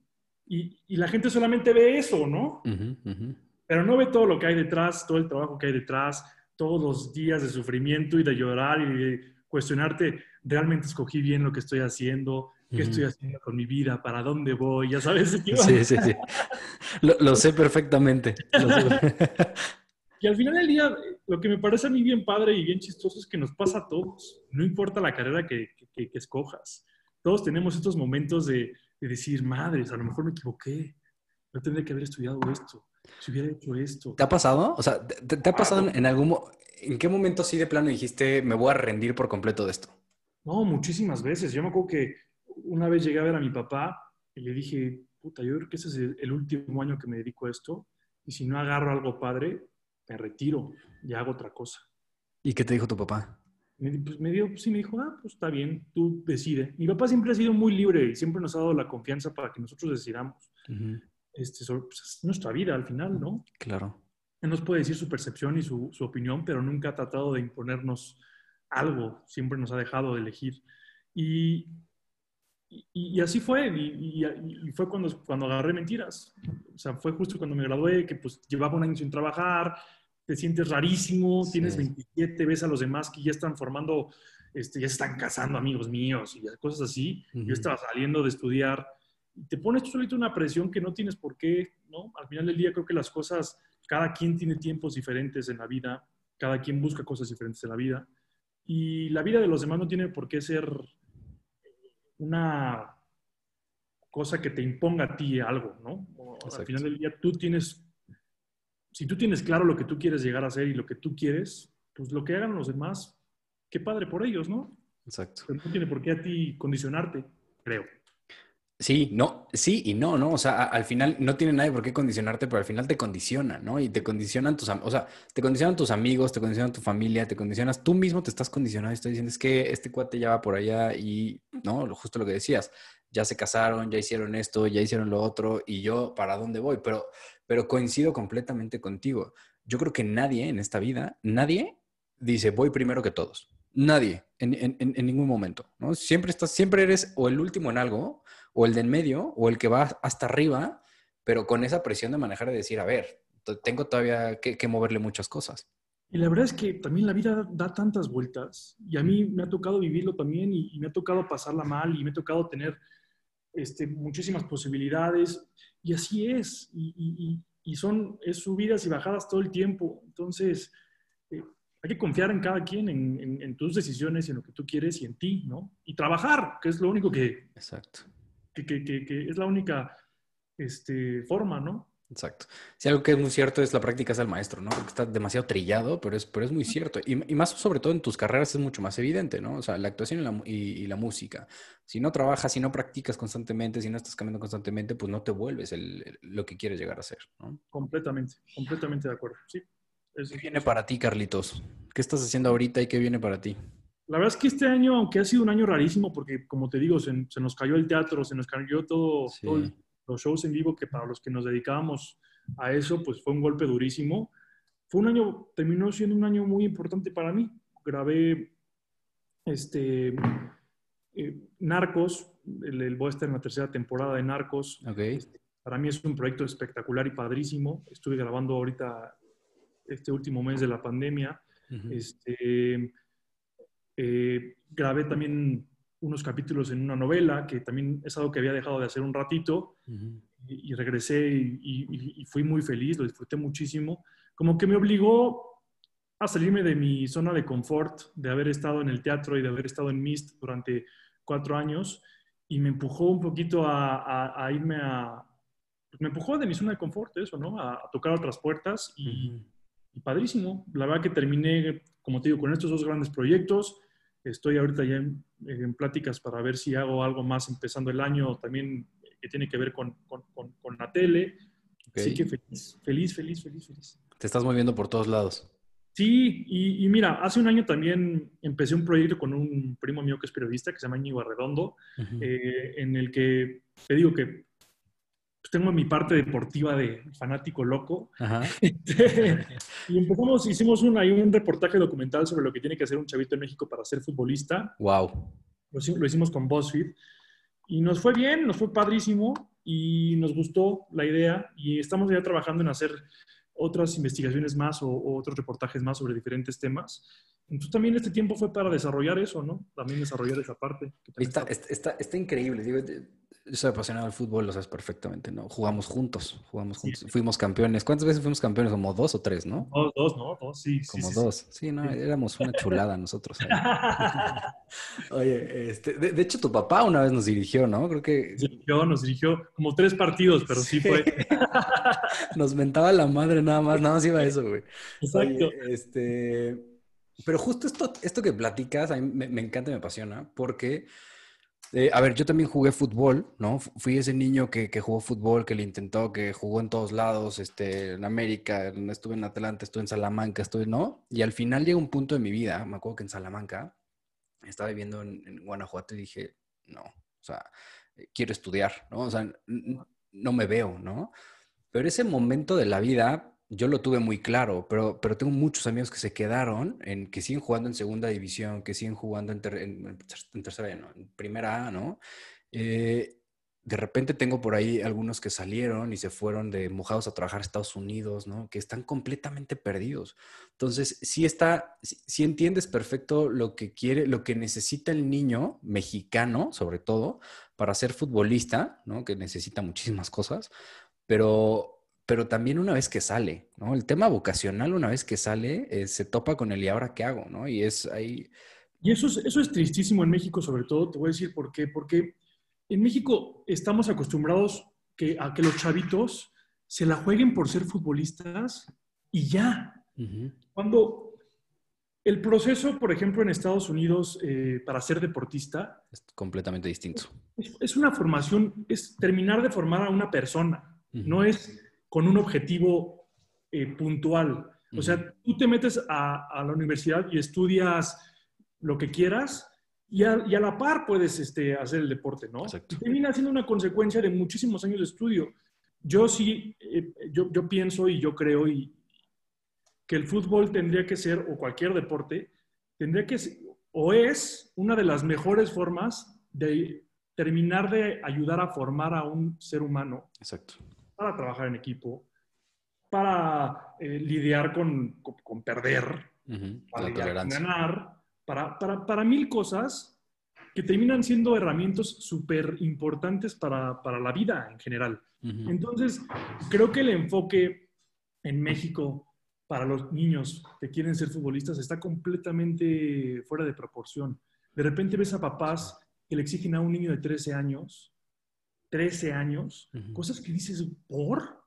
Y, la gente solamente ve eso, ¿no? Pero no ve todo lo que hay detrás, todo el trabajo que hay detrás, todos los días de sufrimiento y de llorar y de cuestionarte, ¿realmente escogí bien lo que estoy haciendo? ¿Qué estoy haciendo con mi vida? ¿Para dónde voy? Ya sabes. Sí, sí, sí. Lo, sé perfectamente. y al final del día, lo que me parece a mí bien padre y bien chistoso es que nos pasa a todos. No importa la carrera que, que escojas. Todos tenemos estos momentos de, de decir, madres, a lo mejor me equivoqué, no tendría que haber estudiado esto, si hubiera hecho esto. ¿Te ha pasado? O sea, ¿te, ha pasado en algún... ¿En qué momento sí de plano dijiste, me voy a rendir por completo de esto? No, muchísimas veces. Yo me acuerdo que una vez llegué a ver a mi papá y le dije, puta, yo creo que ese es el, último año que me dedico a esto y si no agarro algo padre, me retiro y hago otra cosa. ¿Y qué te dijo tu papá? Me, pues me dio, sí, me dijo, ah, pues está bien, tú decide. Mi papá siempre ha sido muy libre y siempre nos ha dado la confianza para que nosotros decidamos. este, pues, es nuestra vida al final, ¿no? Claro. Él nos puede decir su percepción y su, su, opinión, pero nunca ha tratado de imponernos algo, siempre nos ha dejado de elegir. Y, y, y así fue, y, y, fue cuando, cuando agarré mentiras. O sea, fue justo cuando me gradué, que pues llevaba un año sin trabajar, te sientes rarísimo, tienes 27, ves a los demás que ya están formando, este, ya están casando amigos míos y cosas así. Yo estaba saliendo de estudiar te pones solito una presión que no tienes por qué, ¿no? Al final del día creo que las cosas, cada quien tiene tiempos diferentes en la vida, cada quien busca cosas diferentes en la vida y la vida de los demás no tiene por qué ser una cosa que te imponga a ti algo, ¿no? al final del día tú tienes si tú tienes claro lo que tú quieres llegar a ser y lo que tú quieres, pues lo que hagan los demás, qué padre por ellos, ¿no? Exacto. Pero no tiene por qué a ti condicionarte, creo. Sí, no, sí y no, ¿no? O sea, al final no tiene nadie por qué condicionarte, pero al final te condiciona, ¿no? Y te condicionan tus, o sea, te condicionan tus amigos, te condicionan tu familia, te condicionas, tú mismo te estás condicionando y estás diciendo, es que este cuate ya va por allá y, ¿no? Justo lo que decías, ya se casaron, ya hicieron esto, ya hicieron lo otro y yo, ¿para dónde voy? Pero pero coincido completamente contigo. Yo creo que nadie en esta vida, nadie dice voy primero que todos. Nadie, en, ningún momento. ¿no? Siempre, estás, siempre eres o el último en algo, o el de en medio, o el que va hasta arriba, pero con esa presión de manejar y decir, a ver, tengo todavía que, moverle muchas cosas. Y la verdad es que también la vida da tantas vueltas y a mí me ha tocado vivirlo también y, me ha tocado pasarla mal y me ha tocado tener este, muchísimas posibilidades y así es. Y, son es subidas y bajadas todo el tiempo. Entonces, eh, hay que confiar en cada quien, en, tus decisiones, en lo que tú quieres y en ti, ¿no? Y trabajar, que es lo único que... Exacto. Que, que es la única este, forma, ¿no? Exacto. Si algo que es muy cierto es la práctica es el maestro, ¿no? está demasiado trillado, pero es, pero es muy cierto. Y, más sobre todo en tus carreras es mucho más evidente, ¿no? O sea, la actuación y la, y, la, música. Si no trabajas, si no practicas constantemente, si no estás cambiando constantemente, pues no te vuelves el, lo que quieres llegar a ser, ¿no? Completamente, completamente de acuerdo, sí. ¿Qué viene para ti, Carlitos? ¿Qué estás haciendo ahorita y qué viene para ti? La verdad es que este año, aunque ha sido un año rarísimo, porque como te digo, se, nos cayó el teatro, se nos cayó todo, todo los shows en vivo, que para los que nos dedicábamos a eso, pues fue un golpe durísimo. Fue un año, terminó siendo un año muy importante para mí. Grabé este, eh, Narcos, el, voy a estar en la tercera temporada de Narcos. Este, para mí es un proyecto espectacular y padrísimo. Estuve grabando ahorita este último mes de la pandemia. este, eh, grabé también unos capítulos en una novela, que también es algo que había dejado de hacer un ratito, y, regresé y, fui muy feliz, lo disfruté muchísimo. Como que me obligó a salirme de mi zona de confort, de haber estado en el teatro y de haber estado en MIST durante cuatro años, y me empujó un poquito a, irme a... Pues me empujó de mi zona de confort eso, ¿no? A, tocar otras puertas y, y, padrísimo. La verdad que terminé, como te digo, con estos dos grandes proyectos. Estoy ahorita ya en, pláticas para ver si hago algo más empezando el año también que tiene que ver con, con, con, la tele. Así que feliz, feliz, feliz, feliz, feliz. Te estás moviendo por todos lados. Sí, y, mira, hace un año también empecé un proyecto con un primo mío que es periodista, que se llama Íñigo Arredondo, eh, en el que te digo que tengo mi parte deportiva de fanático loco. Este, y empezamos, hicimos un, un reportaje documental sobre lo que tiene que hacer un chavito en México para ser futbolista. Wow. Lo, lo hicimos con BuzzFeed. Y nos fue bien, nos fue padrísimo y nos gustó la idea y estamos ya trabajando en hacer otras investigaciones más o, otros reportajes más sobre diferentes temas. Entonces también este tiempo fue para desarrollar eso, ¿no? También desarrollar esa parte. Está, está, está, increíble. Digo, yo soy apasionado del fútbol, lo sabes perfectamente, ¿no? Jugamos juntos, jugamos juntos. Fuimos campeones. ¿Cuántas veces fuimos campeones? Como dos o tres, ¿no? Dos, dos, ¿no? Dos, sí. Como dos. Sí, no, éramos una chulada nosotros. Oye, este, de, hecho tu papá una vez nos dirigió, ¿no? Creo que... Dirigió, nos dirigió como tres partidos, pero sí, fue. nos mentaba la madre nada más, nada más iba eso, güey. Exacto. este... Pero justo esto, esto que platicas, a mí me, me encanta y me apasiona, porque eh, a ver, yo también jugué fútbol, ¿no? Fui ese niño que, jugó fútbol, que le intentó, que jugó en todos lados, este, en América, estuve en Atlanta, estuve en Salamanca, estuve, ¿no? Y al final llega un punto de mi vida, me acuerdo que en Salamanca, estaba viviendo en, Guanajuato y dije, no, o sea, quiero estudiar, ¿no? O sea, no me veo, ¿no? Pero ese momento de la vida yo lo tuve muy claro, pero, pero tengo muchos amigos que se quedaron, en, que siguen jugando en segunda división, que siguen jugando en, tercera, no, en primera A, ¿no? Eh, de repente tengo por ahí algunos que salieron y se fueron de mojados a trabajar a Estados Unidos, ¿no? Que están completamente perdidos. Entonces, sí está, sí, entiendes perfecto lo que quiere, lo que necesita el niño mexicano, sobre todo, para ser futbolista, ¿no? Que necesita muchísimas cosas, pero pero también una vez que sale, ¿no? El tema vocacional, una vez que sale, eh, se topa con el y ahora qué hago, ¿no? Y es ahí... Y eso es, eso es tristísimo en México, sobre todo, te voy a decir por qué. Porque en México estamos acostumbrados que, a que los chavitos se la jueguen por ser futbolistas y ya. Cuando el proceso, por ejemplo, en Estados Unidos eh, para ser deportista... Es completamente distinto. Es, una formación, es terminar de formar a una persona. No es con un objetivo eh, puntual. O sea, tú te metes a, la universidad y estudias lo que quieras y a, la par puedes este, hacer el deporte, ¿no? Exacto. termina siendo una consecuencia de muchísimos años de estudio. Yo sí, eh, yo, yo, pienso y yo creo y, que el fútbol tendría que ser, o cualquier deporte, tendría que ser, o es una de las mejores formas de terminar de ayudar a formar a un ser humano. Exacto para trabajar en equipo, para eh, lidiar con, con, perder, para lidiar con ganar, para, para, para, mil cosas que terminan siendo herramientas súper importantes para, para, la vida en general. Entonces, creo que el enfoque en México para los niños que quieren ser futbolistas está completamente fuera de proporción. De repente ves a papás que le exigen a un niño de 13 años 13 años, cosas que dices, ¿por?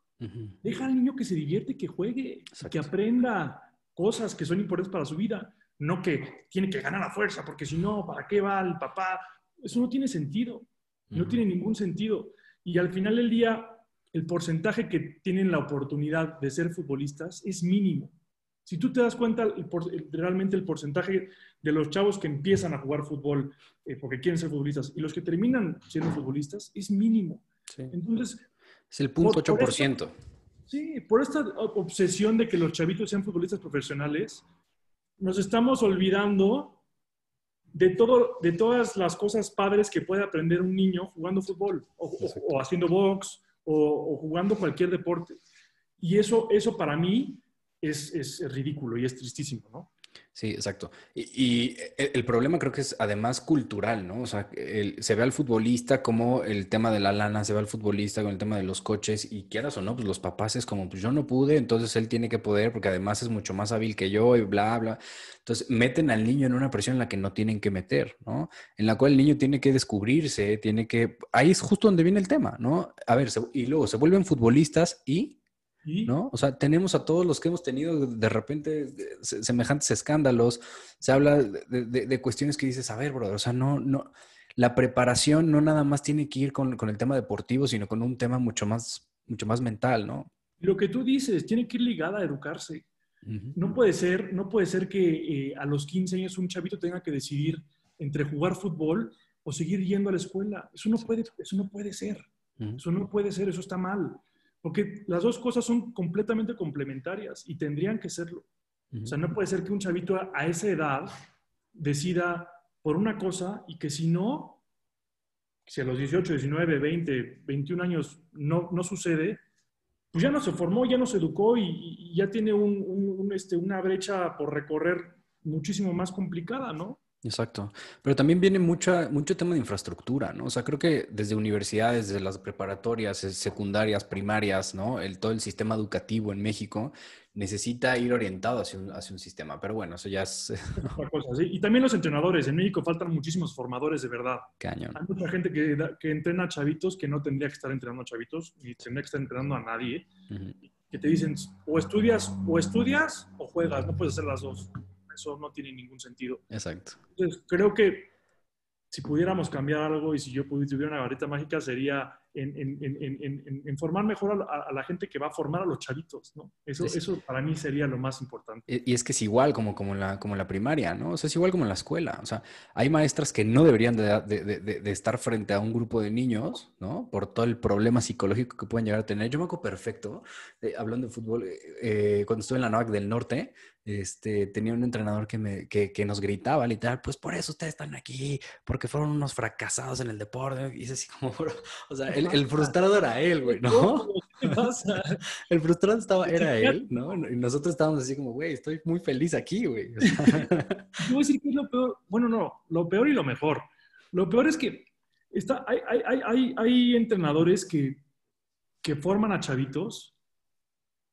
Deja al niño que se divierte, que juegue, que aprenda cosas que son importantes para su vida, no que tiene que ganar a fuerza, porque si no, ¿para qué va el papá? Eso no tiene sentido, no tiene ningún sentido. Y al final del día, el porcentaje que tienen la oportunidad de ser futbolistas es mínimo. Si tú te das cuenta, realmente el porcentaje de los chavos que empiezan a jugar fútbol eh, porque quieren ser futbolistas y los que terminan siendo futbolistas es mínimo. Entonces... Es el punto 8%. sí, por esta obsesión de que los chavitos sean futbolistas profesionales, nos estamos olvidando de, todo, de todas las cosas padres que puede aprender un niño jugando fútbol o, haciendo box o, o, jugando cualquier deporte. Y eso, eso para mí es, es ridículo y es tristísimo, ¿no? Sí, exacto. Y, el problema creo que es además cultural, ¿no? O sea, se ve al futbolista como el tema de la lana, se ve al futbolista con el tema de los coches y quieras o no, pues los papás es como, pues yo no pude, entonces él tiene que poder porque además es mucho más hábil que yo y bla, bla. Entonces meten al niño en una presión en la que no tienen que meter, ¿no? En la cual el niño tiene que descubrirse, tiene que... Ahí es justo donde viene el tema, ¿no? A ver, y luego se vuelven futbolistas y ¿No? O sea, tenemos a todos los que hemos tenido de repente semejantes escándalos. Se habla de, cuestiones que dices, a ver, brother, o sea, no, no, la preparación no nada más tiene que ir con, el tema deportivo, sino con un tema mucho más, mucho más mental, ¿no? Lo que tú dices, tiene que ir ligada a educarse. No puede ser, no puede ser que eh, a los 15 años un chavito tenga que decidir entre jugar fútbol o seguir yendo a la escuela. Eso no puede, eso no puede ser. Eso no puede ser, eso está mal. Porque las dos cosas son completamente complementarias y tendrían que serlo. O sea, no puede ser que un chavito a, esa edad decida por una cosa y que si no, si a los 18, 19, 20, 21 años no, no sucede, pues ya no se formó, ya no se educó y, ya tiene este, una brecha por recorrer muchísimo más complicada, ¿no? Exacto. Pero también viene mucha, mucho tema de infraestructura, ¿no? O sea, creo que desde universidades, desde las preparatorias, eh, secundarias, primarias, ¿no? El, todo el sistema educativo en México necesita ir orientado hacia un, hacia un sistema. Pero bueno, eso ya es... cosa, ¿sí? Y también los entrenadores. En México faltan muchísimos formadores de verdad. Cañón. Hay mucha gente que, que entrena chavitos que no tendría que estar entrenando a chavitos, ni tendría que estar entrenando a nadie. Que te dicen, o estudias, o estudias, o juegas. No puedes hacer las dos eso no tiene ningún sentido. Exacto. Entonces, creo que si pudiéramos cambiar algo y si yo tuviera una varita mágica sería en, formar mejor a la, gente que va a formar a los chavitos, ¿no? Eso, eso para mí sería lo más importante. Y es que es igual como, como, la, como la primaria, ¿no? O sea, es igual como en la escuela. O sea, hay maestras que no deberían de, estar frente a un grupo de niños, ¿no? Por todo el problema psicológico que pueden llegar a tener. Yo me acuerdo perfecto, hablando de fútbol, eh, eh, cuando estuve en la NOAC del Norte, este, tenía un entrenador que, me, que, que, nos gritaba literal, pues por eso ustedes están aquí, porque fueron unos fracasados en el deporte. Y es así como, o sea, él, el, frustrado era él, güey, ¿no? ¿Qué pasa? El frustrado estaba, era él, ¿no? Y nosotros estábamos así como, güey, estoy muy feliz aquí, güey. Yo voy a decir que es lo peor. Bueno, no, lo peor y lo mejor. Lo peor es que está, hay, hay, hay, hay entrenadores que, que forman a chavitos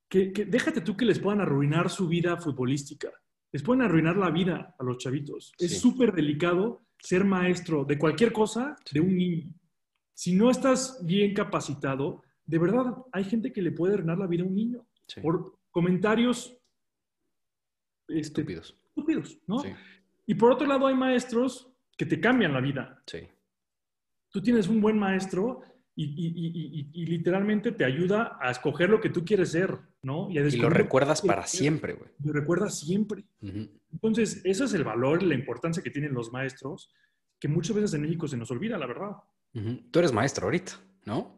que, que, déjate tú que les puedan arruinar su vida futbolística. Les pueden arruinar la vida a los chavitos. Es súper delicado ser maestro de cualquier cosa de un niño si no estás bien capacitado, de verdad hay gente que le puede arruinar la vida a un niño por comentarios este, estúpidos. estúpidos ¿no? Y por otro lado hay maestros que te cambian la vida. Sí. Tú tienes un buen maestro y, literalmente te ayuda a escoger lo que tú quieres ser, ¿no? Y, lo recuerdas para siempre, güey. Lo recuerdas siempre. Entonces, eso es el valor, la importancia que tienen los maestros, que muchas veces en México se nos olvida, la verdad. Tú eres maestro ahorita, ¿no?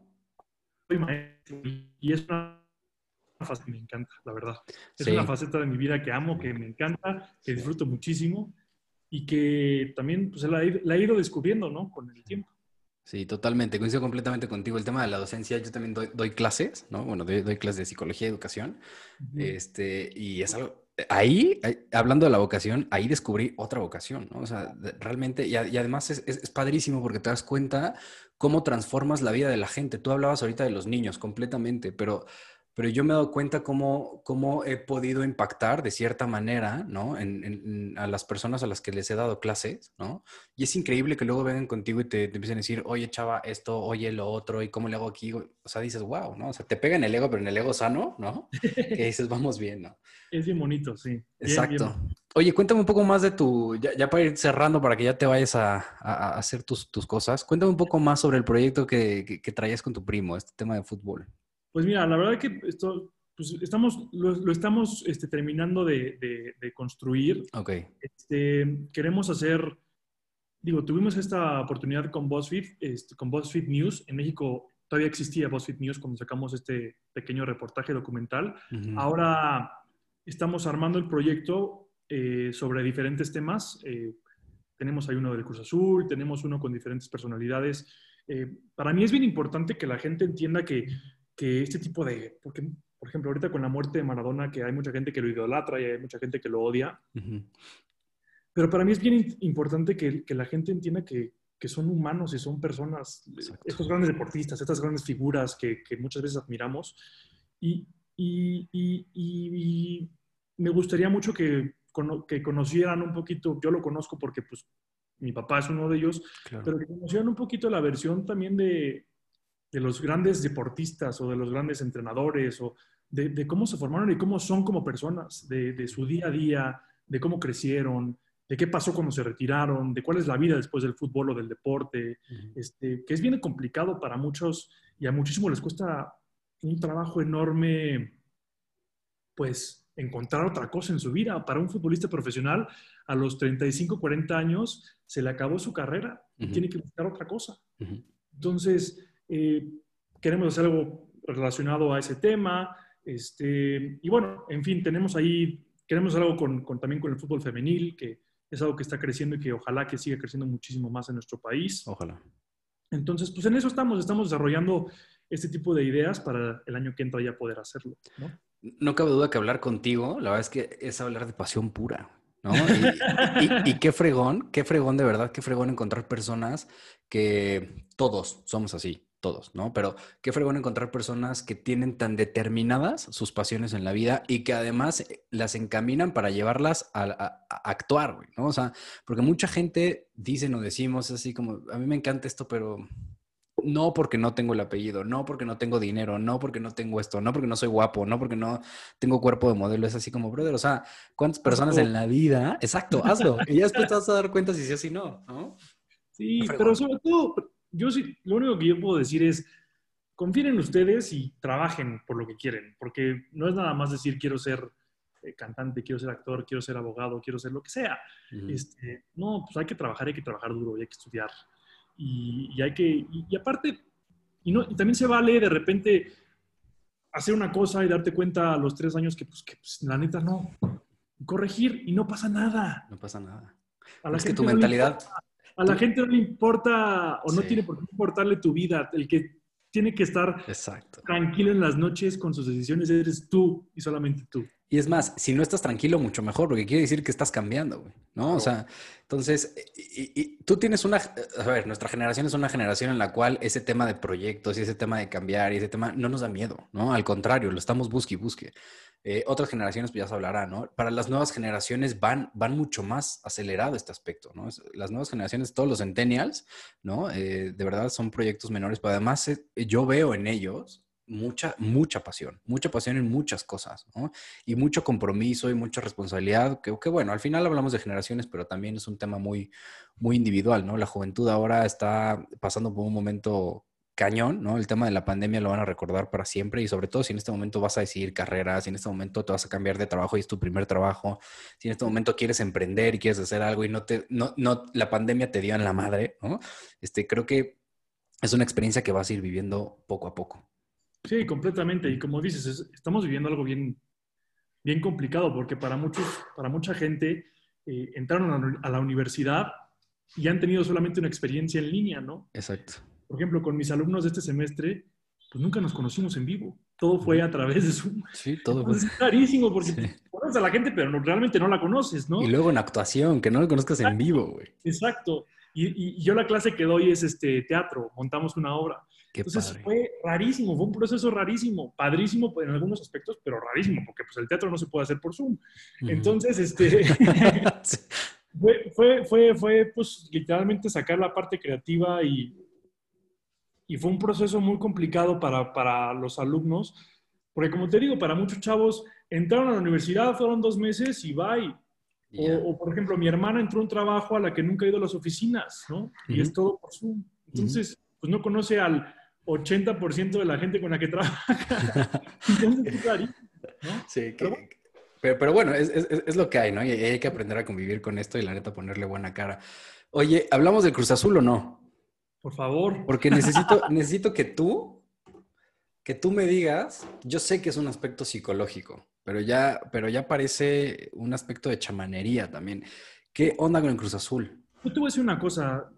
Soy maestro y es una faceta que me encanta, la verdad. Es una faceta de mi vida que amo, que me encanta, que disfruto muchísimo y que también pues, la, he ido descubriendo, ¿no? Con el tiempo. Sí, totalmente. Coincido completamente contigo. El tema de la docencia, yo también doy, clases, ¿no? Bueno, doy, clases de psicología y educación. este, y es algo, ahí, hablando de la vocación, ahí descubrí otra vocación, ¿no? O sea, realmente, y, además es, es, padrísimo porque te das cuenta cómo transformas la vida de la gente. Tú hablabas ahorita de los niños completamente, pero pero yo me he dado cuenta cómo, cómo he podido impactar de cierta manera, ¿no? En, a las personas a las que les he dado clases, ¿no? Y es increíble que luego vengan contigo y te, empiecen a decir, oye, chava, esto, oye, lo otro, ¿y cómo le hago aquí? O sea, dices, wow, ¿no? O sea, te pega en el ego, pero en el ego sano, ¿no? que dices, vamos bien, ¿no? Es bien bonito, sí. Exacto. Oye, cuéntame un poco más de tu, ya, para ir cerrando, para que ya te vayas a, a, hacer tus, tus, cosas, cuéntame un poco más sobre el proyecto que, que, que traías con tu primo, este tema de fútbol. Pues mira, la verdad que esto, pues estamos, lo, estamos este, terminando de, construir. Ok. Este, queremos hacer, digo, tuvimos esta oportunidad con BuzzFeed, este, con BuzzFeed News. En México todavía existía BuzzFeed News cuando sacamos este pequeño reportaje documental. Ahora estamos armando el proyecto eh, sobre diferentes temas. Eh, tenemos ahí uno del Cruz Azul, tenemos uno con diferentes personalidades. Eh, para mí es bien importante que la gente entienda que que este tipo de, porque por ejemplo, ahorita con la muerte de Maradona, que hay mucha gente que lo idolatra y hay mucha gente que lo odia. Pero para mí es bien importante que, que la gente entienda que, que, son humanos y son personas, estos grandes deportistas, estas grandes figuras que, que muchas veces admiramos. Y, y, y, me gustaría mucho que, que conocieran un poquito, yo lo conozco porque pues mi papá es uno de ellos, pero que conocieran un poquito la versión también de, de los grandes deportistas o de los grandes entrenadores o de, de cómo se formaron y cómo son como personas, de, de, su día a día, de cómo crecieron, de qué pasó cuando se retiraron, de cuál es la vida después del fútbol o del deporte, este, que es bien complicado para muchos y a muchísimos les cuesta un trabajo enorme, pues encontrar otra cosa en su vida. Para un futbolista profesional, a los 35, 40 años, se le acabó su carrera y tiene que buscar otra cosa. Entonces, eh, queremos hacer algo relacionado a ese tema. Este, y bueno, en fin, tenemos ahí, queremos hacer algo con, también con el fútbol femenil, que es algo que está creciendo y que ojalá que siga creciendo muchísimo más en nuestro país. Ojalá. Entonces, pues en eso estamos, estamos desarrollando este tipo de ideas para el año que entra ya poder hacerlo. ¿no? no cabe duda que hablar contigo, la verdad es que es hablar de pasión pura. ¿no? Y, qué fregón, qué fregón de verdad, qué fregón encontrar personas que todos somos así, todos, ¿no? Pero qué fregón encontrar personas que tienen tan determinadas sus pasiones en la vida y que además las encaminan para llevarlas a, actuar, ¿no? O sea, porque mucha gente dice o decimos así como, a mí me encanta esto, pero no porque no tengo el apellido, no porque no tengo dinero, no porque no tengo esto, no porque no soy guapo, no porque no tengo cuerpo de modelo. Es así como, brother, o sea, ¿cuántas personas en la vida? Exacto, hazlo. Y ya después te vas a dar cuenta si sí o si no, ¿no? Sí, pero sobre todo, yo sí, lo único que yo puedo decir es, confíen en ustedes y trabajen por lo que quieren, porque no es nada más decir quiero ser eh, cantante, quiero ser actor, quiero ser abogado, quiero ser lo que sea. este, no, pues hay que trabajar, hay que trabajar duro y hay que estudiar y, hay que, y, aparte, y, no, y también se vale de repente hacer una cosa y darte cuenta a los tres años que, pues, que pues, la neta no. Corregir y no pasa nada. No pasa nada. A es que tu mentalidad... a la gente no le importa o no tiene por qué importarle tu vida. El que tiene que estar Exacto. tranquilo en las noches con sus decisiones eres tú y solamente tú. Y es más, si no estás tranquilo, mucho mejor, porque quiere decir que estás cambiando, güey, ¿no? O sea, entonces, y, tú tienes una, a ver, nuestra generación es una generación en la cual ese tema de proyectos y ese tema de cambiar y ese tema no nos da miedo, ¿no? Al contrario, lo estamos busque y busque. Eh, otras generaciones, pues ya se hablará, ¿no? Para las nuevas generaciones van, van mucho más acelerado este aspecto, ¿no? Las nuevas generaciones, todos los centennials, ¿no? Eh, de verdad son proyectos menores, pero además eh, yo veo en ellos mucha, mucha pasión, mucha pasión en muchas cosas, ¿no? Y mucho compromiso y mucha responsabilidad, que, que, bueno, al final hablamos de generaciones, pero también es un tema muy, muy individual, ¿no? La juventud ahora está pasando por un momento cañón, ¿no? El tema de la pandemia lo van a recordar para siempre y sobre todo si en este momento vas a decidir carreras, si en este momento te vas a cambiar de trabajo y es tu primer trabajo, si en este momento quieres emprender y quieres hacer algo y no te, no, no, la pandemia te dio en la madre, ¿no? Este, creo que es una experiencia que vas a ir viviendo poco a poco. Sí, completamente. Y como dices, estamos viviendo algo bien, bien complicado porque para, muchos, para mucha gente eh, entraron a la universidad y han tenido solamente una experiencia en línea, ¿no? Exacto. Por ejemplo, con mis alumnos de este semestre, pues nunca nos conocimos en vivo. Todo fue a través de Zoom. Sí, todo fue. Es carísimo porque conoces a la gente, pero realmente no la conoces, ¿no? Y luego en actuación, que no la conozcas en vivo, güey. Exacto. Y, y, yo la clase que doy es este teatro, montamos una obra. Entonces fue rarísimo, fue un proceso rarísimo, padrísimo en algunos aspectos, pero rarísimo, porque pues el teatro no se puede hacer por Zoom. Entonces, este, fue, fue, fue, fue, pues literalmente sacar la parte creativa y, y fue un proceso muy complicado para, para los alumnos, porque como te digo, para muchos chavos entraron a la universidad, fueron dos meses y bye. O, por ejemplo, mi hermana entró a un trabajo a la que nunca ha ido a las oficinas, ¿no? Y es todo por Zoom. Entonces, pues no conoce al, 80% de la gente con la que trabaja. Sí, pero, pero, bueno, es, es, es, lo que hay, ¿no? Y hay que aprender a convivir con esto y la neta ponerle buena cara. Oye, ¿hablamos del Cruz Azul o no? Por favor. Porque necesito, necesito que tú, que tú me digas, yo sé que es un aspecto psicológico, pero ya, pero ya parece un aspecto de chamanería también. ¿Qué onda con el Cruz Azul? Yo te voy a decir una cosa.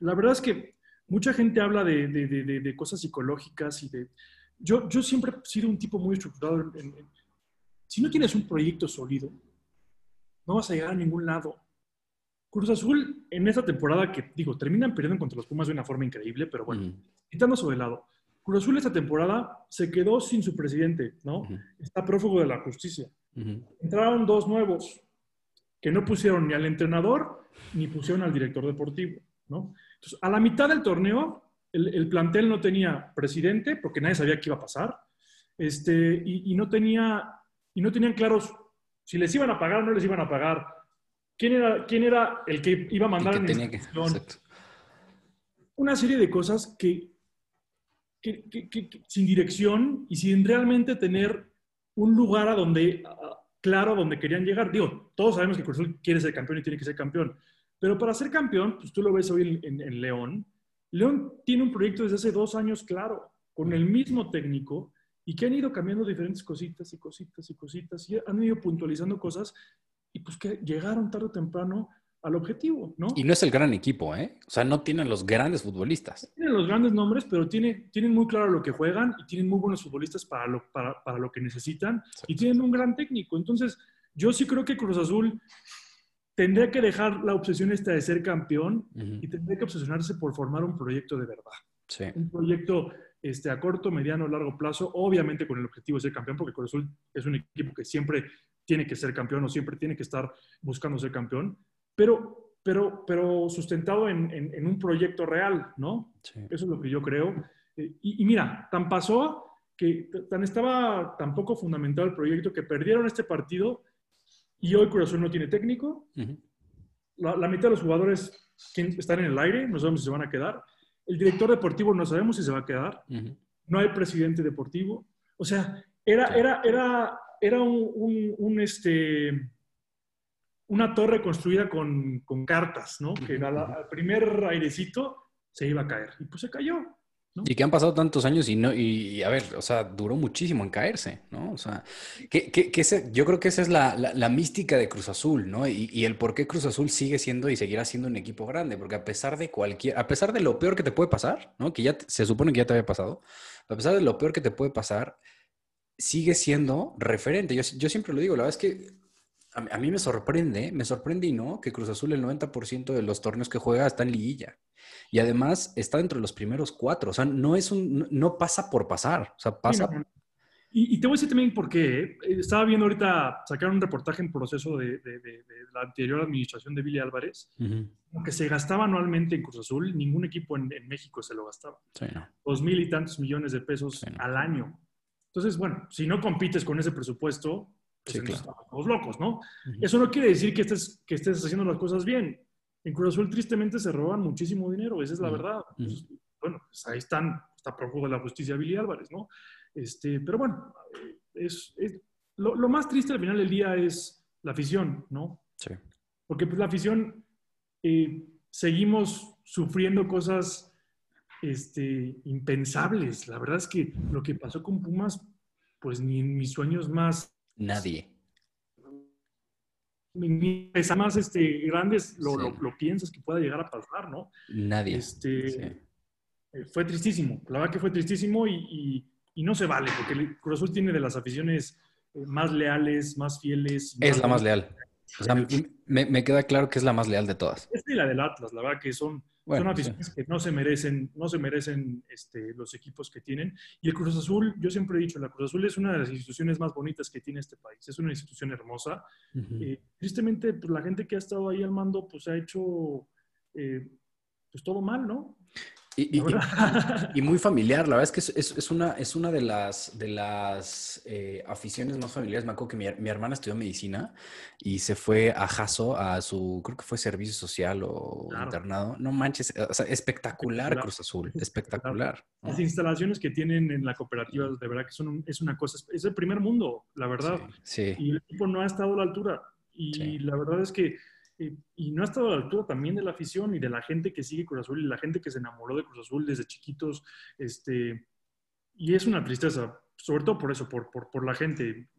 La verdad es que mucha gente habla de, cosas psicológicas y de... yo, yo siempre he sido un tipo muy estructurado. si no tienes un proyecto sólido, no vas a llegar a ningún lado. Cruz Azul, en esta temporada que, digo, terminan perdiendo contra los Pumas de una forma increíble, pero bueno, quitando eso de lado. Cruz Azul esta temporada se quedó sin su presidente, ¿no? Está prófugo de la justicia. Entraron dos nuevos que no pusieron ni al entrenador ni pusieron al director deportivo, ¿no? Entonces, a la mitad del torneo, el, plantel no tenía presidente porque nadie sabía qué iba a pasar, este, y, no tenía, y no tenían claros si les iban a pagar o no les iban a pagar. ¿Quién era, quién era el que iba a mandar en tenía que, Una serie de cosas que, sin dirección y sin realmente tener un lugar a donde, claro, a donde querían llegar. Digo, todos sabemos que Cruz quiere ser campeón y tiene que ser campeón. Pero para ser campeón, pues tú lo ves hoy en, León, León tiene un proyecto desde hace dos años claro, con el mismo técnico, y que han ido cambiando diferentes cositas y cositas y cositas, y han ido puntualizando cosas, y pues que llegaron tarde o temprano al objetivo, ¿no? Y no es el gran equipo, ¿eh? O sea, no tienen los grandes futbolistas. Tienen los grandes nombres, pero tiene, tienen muy claro lo que juegan y tienen muy buenos futbolistas para lo, para, para lo que necesitan y tienen un gran técnico. Entonces, yo sí creo que Cruz Azul tendría que dejar la obsesión esta de ser campeón y tendría que obsesionarse por formar un proyecto de verdad. Sí. Un proyecto este, a corto, mediano, largo plazo, obviamente con el objetivo de ser campeón, porque Cruz Azul es un equipo que siempre tiene que ser campeón o siempre tiene que estar buscando ser campeón, pero, pero, pero sustentado en, en, un proyecto real, ¿no? Sí. Eso es lo que yo creo. Eh, y, y, mira, tan pasó que tan estaba tan poco fundamentado el proyecto que perdieron este partido y hoy Cruz no tiene técnico. la, mitad de los jugadores están en el aire, no sabemos si se van a quedar. El director deportivo no sabemos si se va a quedar. No hay presidente deportivo. O sea, era, era, era, era un, un, este, una torre construida con, con cartas, ¿no? Que al primer airecito se iba a caer. Y pues se cayó. Y que han pasado tantos años y no, y, a ver, o sea, duró muchísimo en caerse, ¿no? O sea, que, que, yo creo que esa es la, la, mística de Cruz Azul, ¿no? Y, y, el por qué Cruz Azul sigue siendo y seguirá siendo un equipo grande, porque a pesar de cualquier, a pesar de lo peor que te puede pasar, ¿no? Que ya se supone que ya te había pasado, a pesar de lo peor que te puede pasar, sigue siendo referente. Yo, yo siempre lo digo, la verdad es que a, mí me sorprende, me sorprende y no, que Cruz Azul el 90% de los torneos que juega está en liguilla. Y además está dentro de los primeros cuatro. O sea, no es un, no pasa por pasar. O sea, pasa. y, te voy a decir también por qué. ¿eh? Estaba viendo ahorita, sacaron un reportaje en proceso de, de, la anterior administración de Billy Álvarez, que se gastaba anualmente en Cruz Azul, ningún equipo en, México se lo gastaba. Sí, no. Dos mil y tantos millones de pesos al año. Entonces, bueno, si no compites con ese presupuesto, pues sí, estamos locos, ¿no? Eso no quiere decir que estés, que estés haciendo las cosas bien. En Cruz Azul tristemente se roban muchísimo dinero, esa es la verdad. Pues, bueno, pues ahí están, está prófugo de la justicia Billy Álvarez, ¿no? Este, pero bueno, es, lo, lo, más triste al final del día es la afición, ¿no? Sí. Porque pues la afición eh, seguimos sufriendo cosas este, impensables. La verdad es que lo que pasó con Pumas, pues ni en mis sueños más Nadie. Pesa más este, grandes lo, lo, piensas que pueda llegar a pasar, ¿no? Nadie. Este, eh, Fue tristísimo, la verdad que fue tristísimo y, y, no se vale, porque el Cruz Azul tiene de las aficiones eh, más leales, más fieles. Es la más leal. O sea, me, me, queda claro que es la más leal de todas. Es la del Atlas, la verdad que son son aficiones que no se merecen, no se merecen este, los equipos que tienen. Y el Cruz Azul, yo siempre he dicho, la Cruz Azul es una de las instituciones más bonitas que tiene este país. Es una institución hermosa. Eh, tristemente, pues, la gente que ha estado ahí al mando, pues ha hecho eh, pues todo mal, ¿no? Y, muy familiar, la verdad es que es, una, es una de las, de las eh, aficiones más familiares. Me acuerdo que mi, hermana estudió medicina y se fue a Jaso, a su, creo que fue servicio social o internado. No manches, o sea, espectacular Cruz Azul, espectacular. Las instalaciones que tienen en la cooperativa, de verdad que son es una cosa, es el primer mundo, la verdad. Sí, Y el equipo no ha estado a la altura. Y la verdad es que y no ha estado a la altura también de la afición y de la gente que sigue Cruz Azul y la gente que se enamoró de Cruz Azul desde chiquitos. Este, y es una tristeza, sobre todo por eso, por, por, por la gente.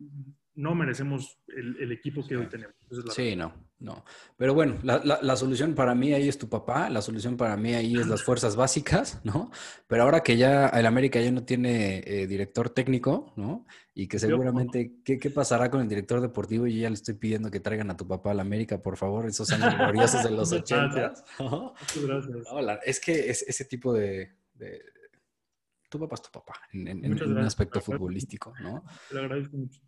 No merecemos el, el, equipo que hoy tenemos. sí, no, No, pero bueno, la, solución para mí ahí es tu papá, la solución para mí ahí es las fuerzas básicas, ¿no? Pero ahora que ya el América ya no tiene eh, director técnico, ¿no? Y que seguramente, ¿qué, pasará con el director deportivo? Y ya le estoy pidiendo que traigan a tu papá a la América, por favor, esos años gloriosos de los ochentas. Muchas gracias. es que es, ese tipo de, Tu papá es tu papá, en, un aspecto futbolístico, ¿no? Te lo agradezco mucho.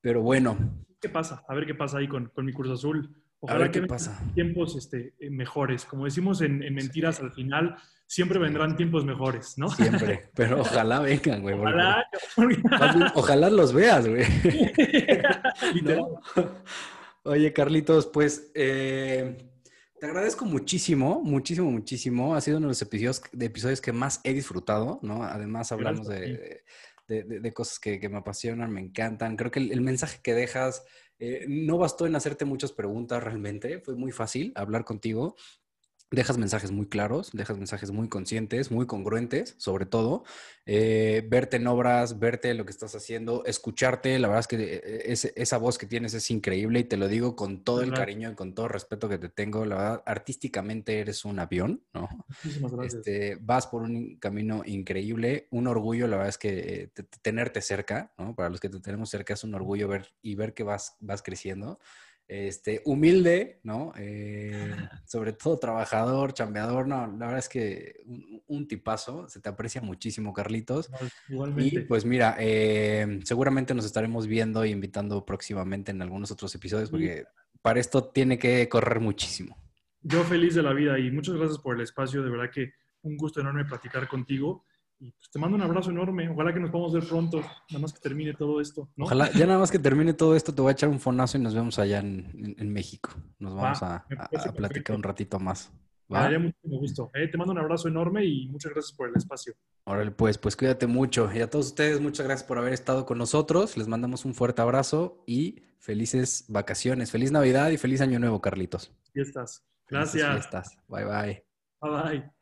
Pero bueno. ¿Qué pasa? A ver qué pasa ahí con, con mi Cruz Azul. Ojalá que pasa. tiempos este, eh, mejores. Como decimos en, Mentiras, al final siempre vendrán tiempos mejores, ¿no? Siempre, pero ojalá vengan, güey. Ojalá, ojalá los veas, güey. Oye, Carlitos, pues eh, te agradezco muchísimo, muchísimo, muchísimo. Ha sido uno de los episodios, de episodios que más he disfrutado, ¿no? Además hablamos de, cosas que, me apasionan, me encantan. Creo que el mensaje que dejas eh, no bastó en hacerte muchas preguntas realmente, fue muy fácil hablar contigo dejas mensajes muy claros, dejas mensajes muy conscientes, muy congruentes, sobre todo. Eh, verte en obras, verte lo que estás haciendo, escucharte. La verdad es que eh, esa voz que tienes es increíble y te lo digo con todo el cariño y con todo el respeto que te tengo. La verdad, artísticamente eres un avión, ¿no? Muchísimas gracias. Este, vas por un camino increíble, un orgullo, la verdad es que tenerte cerca, ¿no? Para los que te tenemos cerca es un orgullo ver y ver que vas, vas creciendo este, humilde, ¿no? Eh, sobre todo trabajador, chambeador, no, la verdad es que un, tipazo, se te aprecia muchísimo, Carlitos. Igualmente. Y pues mira, eh, seguramente nos estaremos viendo e invitando próximamente en algunos otros episodios, porque para esto tiene que correr muchísimo. Yo feliz de la vida y muchas gracias por el espacio, de verdad que un gusto enorme platicar contigo. Y pues te mando un abrazo enorme. Ojalá que nos podamos ver pronto, nada más que termine todo esto. Ojalá, ya nada más que termine todo esto, te voy a echar un fonazo y nos vemos allá en, México. Nos vamos a, platicar un ratito más. ¿Va? mucho gusto. Eh, te mando un abrazo enorme y muchas gracias por el espacio. Órale, pues, pues cuídate mucho. Y a todos ustedes, muchas gracias por haber estado con nosotros. Les mandamos un fuerte abrazo y felices vacaciones. Feliz Navidad y feliz Año Nuevo, Carlitos. estás. Gracias. Bye, bye. Bye, bye.